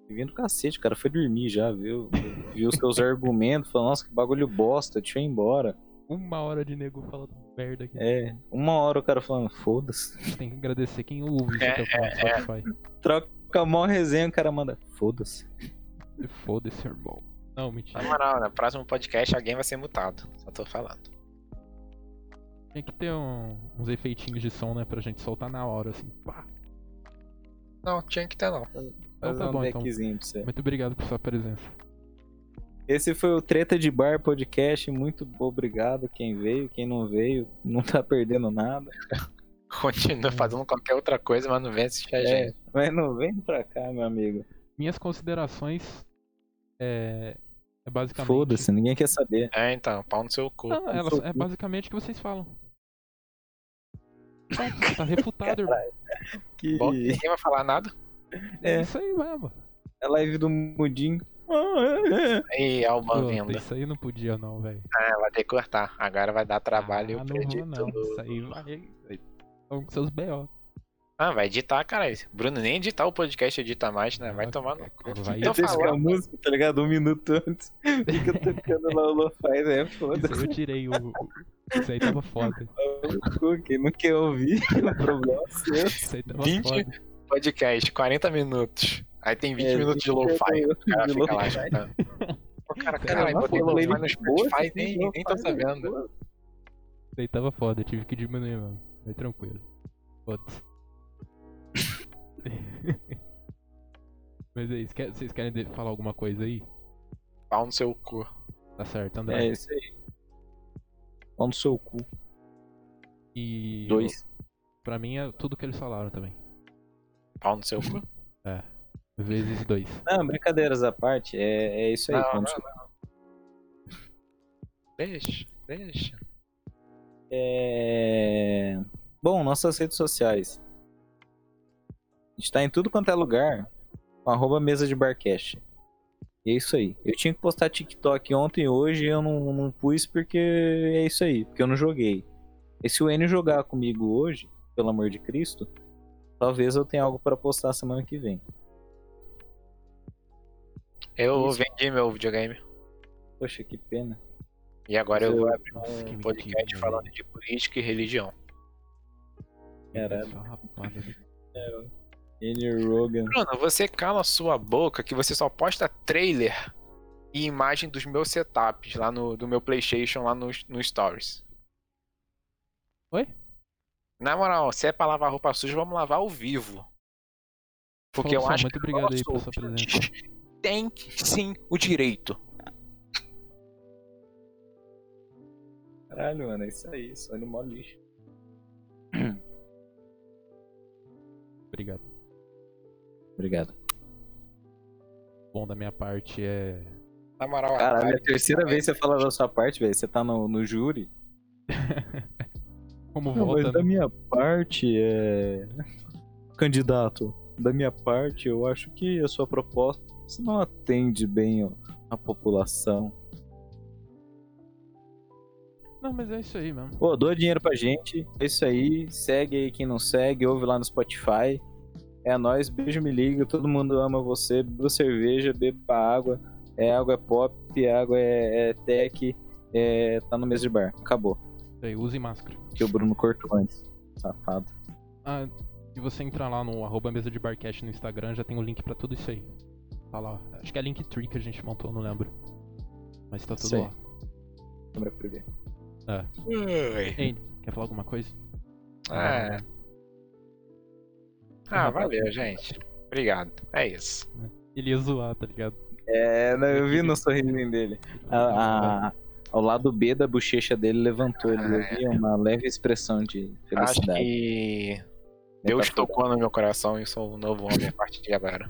Vindo do cacete, o cara foi dormir já, viu? Viu os seus argumentos, falou, nossa, que bagulho bosta, deixa eu ir embora. Uma hora de nego falando merda aqui. É, uma hora o cara falando, foda-se. A gente tem que agradecer quem ouve isso É, até o final do é, Spotify. Troca a mão resenha, o cara manda, foda-se. E Foda-se, irmão. Não, mentira. Na moral, no próximo podcast alguém vai ser mutado. Só tô falando. Tem que ter um- uns efeitinhos de som, né? Pra gente soltar na hora, assim. Pá. Não, tinha que ter não. Então tá um bom, então. deckzinho pra você. Muito obrigado por sua presença. Esse foi o Treta de Bar Podcast. Muito obrigado quem veio, quem não veio, não tá perdendo nada. Continua fazendo qualquer outra coisa, mas não vem assistir a É, gente. mas não vem pra cá, meu amigo. Minhas considerações é. É basicamente. Foda-se, ninguém quer saber. É, então, pau no seu cu. Não, ela- seu é cu. basicamente o que vocês falam. Tá, tá refutado, irmão. Que Bom, ninguém vai falar nada. É É. isso aí mesmo. é live do Mudinho. E Alba Pô, vindo. isso aí não podia não, velho. Ah, vai ter que cortar. Agora vai dar trabalho e ah, eu não perdi não. tudo. Isso aí vai. Vão com seus B.O. Ah, vai editar, cara. Bruno nem editar o podcast edita mais, né? Vai Ah, tomar no cu. vai com a música, tá ligado? Um minuto antes. Fica tocando lá o Lo-Fi, né? Isso Foda-se. aí eu tirei o. o- Isso aí tava foda. Quem não quer ouvir, o problema é seu. Isso aí tava 20 foda. Podcast, 40 minutos. Aí tem 20 É, minutos de 20 lo-fi. O cara fica lá escutando. Cara, Cara, caralho, botei lo-fi no Spotify e nem, nem tô sabendo. Isso aí tava foda, eu tive que diminuir, mano. Vai tranquilo. Foda-se. Mas é isso, quer- vocês querem falar alguma coisa aí? Pau no seu cu. Tá certo, André. É isso aí. Pau no seu cu. E. Dois. Pra mim é tudo que eles falaram também. Pau no seu cu. Vezes dois. Não, brincadeiras à parte, é, é isso aí. Não, não, seu Deixa, deixa. É... Bom, nossas redes sociais. A gente tá em tudo quanto é lugar. Com arroba mesa de barcast. E é isso aí. Eu tinha que postar TikTok ontem e hoje eu não, não pus porque é isso aí. Porque eu não joguei. E se o Enio jogar comigo hoje, pelo amor de Cristo, talvez eu tenha algo pra postar semana que vem. Eu Isso. vendi meu videogame. Poxa, que pena. E agora eu Eu- vou abrir um podcast falando de política e religião. Caralho. Do- Enio Rogan. Bruno, você cala a sua boca que você só posta trailer e imagem dos meus setups lá no do meu Playstation lá no, no Stories. Oi? Na moral, se é pra lavar roupa suja, vamos lavar ao vivo. Porque eu acho muito que obrigado aí pela sua presença. tem sim o direito. Caralho, mano, é isso aí. Só ele mó lixo. Obrigado. Obrigado. Bom, da minha parte é. Na moral, Caralho, é a terceira vez que você fala da sua parte, velho. Você tá no, no júri. Como Não, volta, mas da né? minha parte, é. Candidato, da minha parte, eu acho que a sua proposta não atende bem a população. Não, mas é isso aí mesmo. Pô, doa dinheiro pra gente. É isso aí. Segue aí quem não segue, ouve lá no Spotify. É nóis, beijo, me liga. Todo mundo ama você. Beba cerveja, beba água. É água é pop, água é, é tech. É, tá no mês de bar. Acabou. Use máscara. Que o Bruno cortou antes. Safado. Ah, se você entrar lá no arroba mesa de barcast no Instagram, já tem o link pra tudo isso aí. Tá lá. Acho que é Linktree que a gente montou, não lembro. Mas tá tudo aí. lá. Câmera privê. Ui. Ei, quer falar alguma coisa? É. Ah, valeu, gente. Obrigado. É isso. Ele ia zoar, tá ligado? É, eu vi no sorrisinho dele. A, a- ao lado B da bochecha dele levantou. Ele Ah, havia uma leve expressão de Acho felicidade. que Deus tocou no meu coração e sou um novo homem a partir de agora.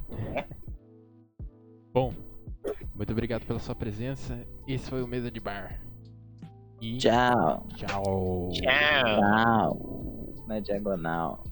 Bom, muito obrigado pela sua presença. Esse foi o Mesa de Bar. E Tchau. tchau. Tchau. Tchau. Na diagonal.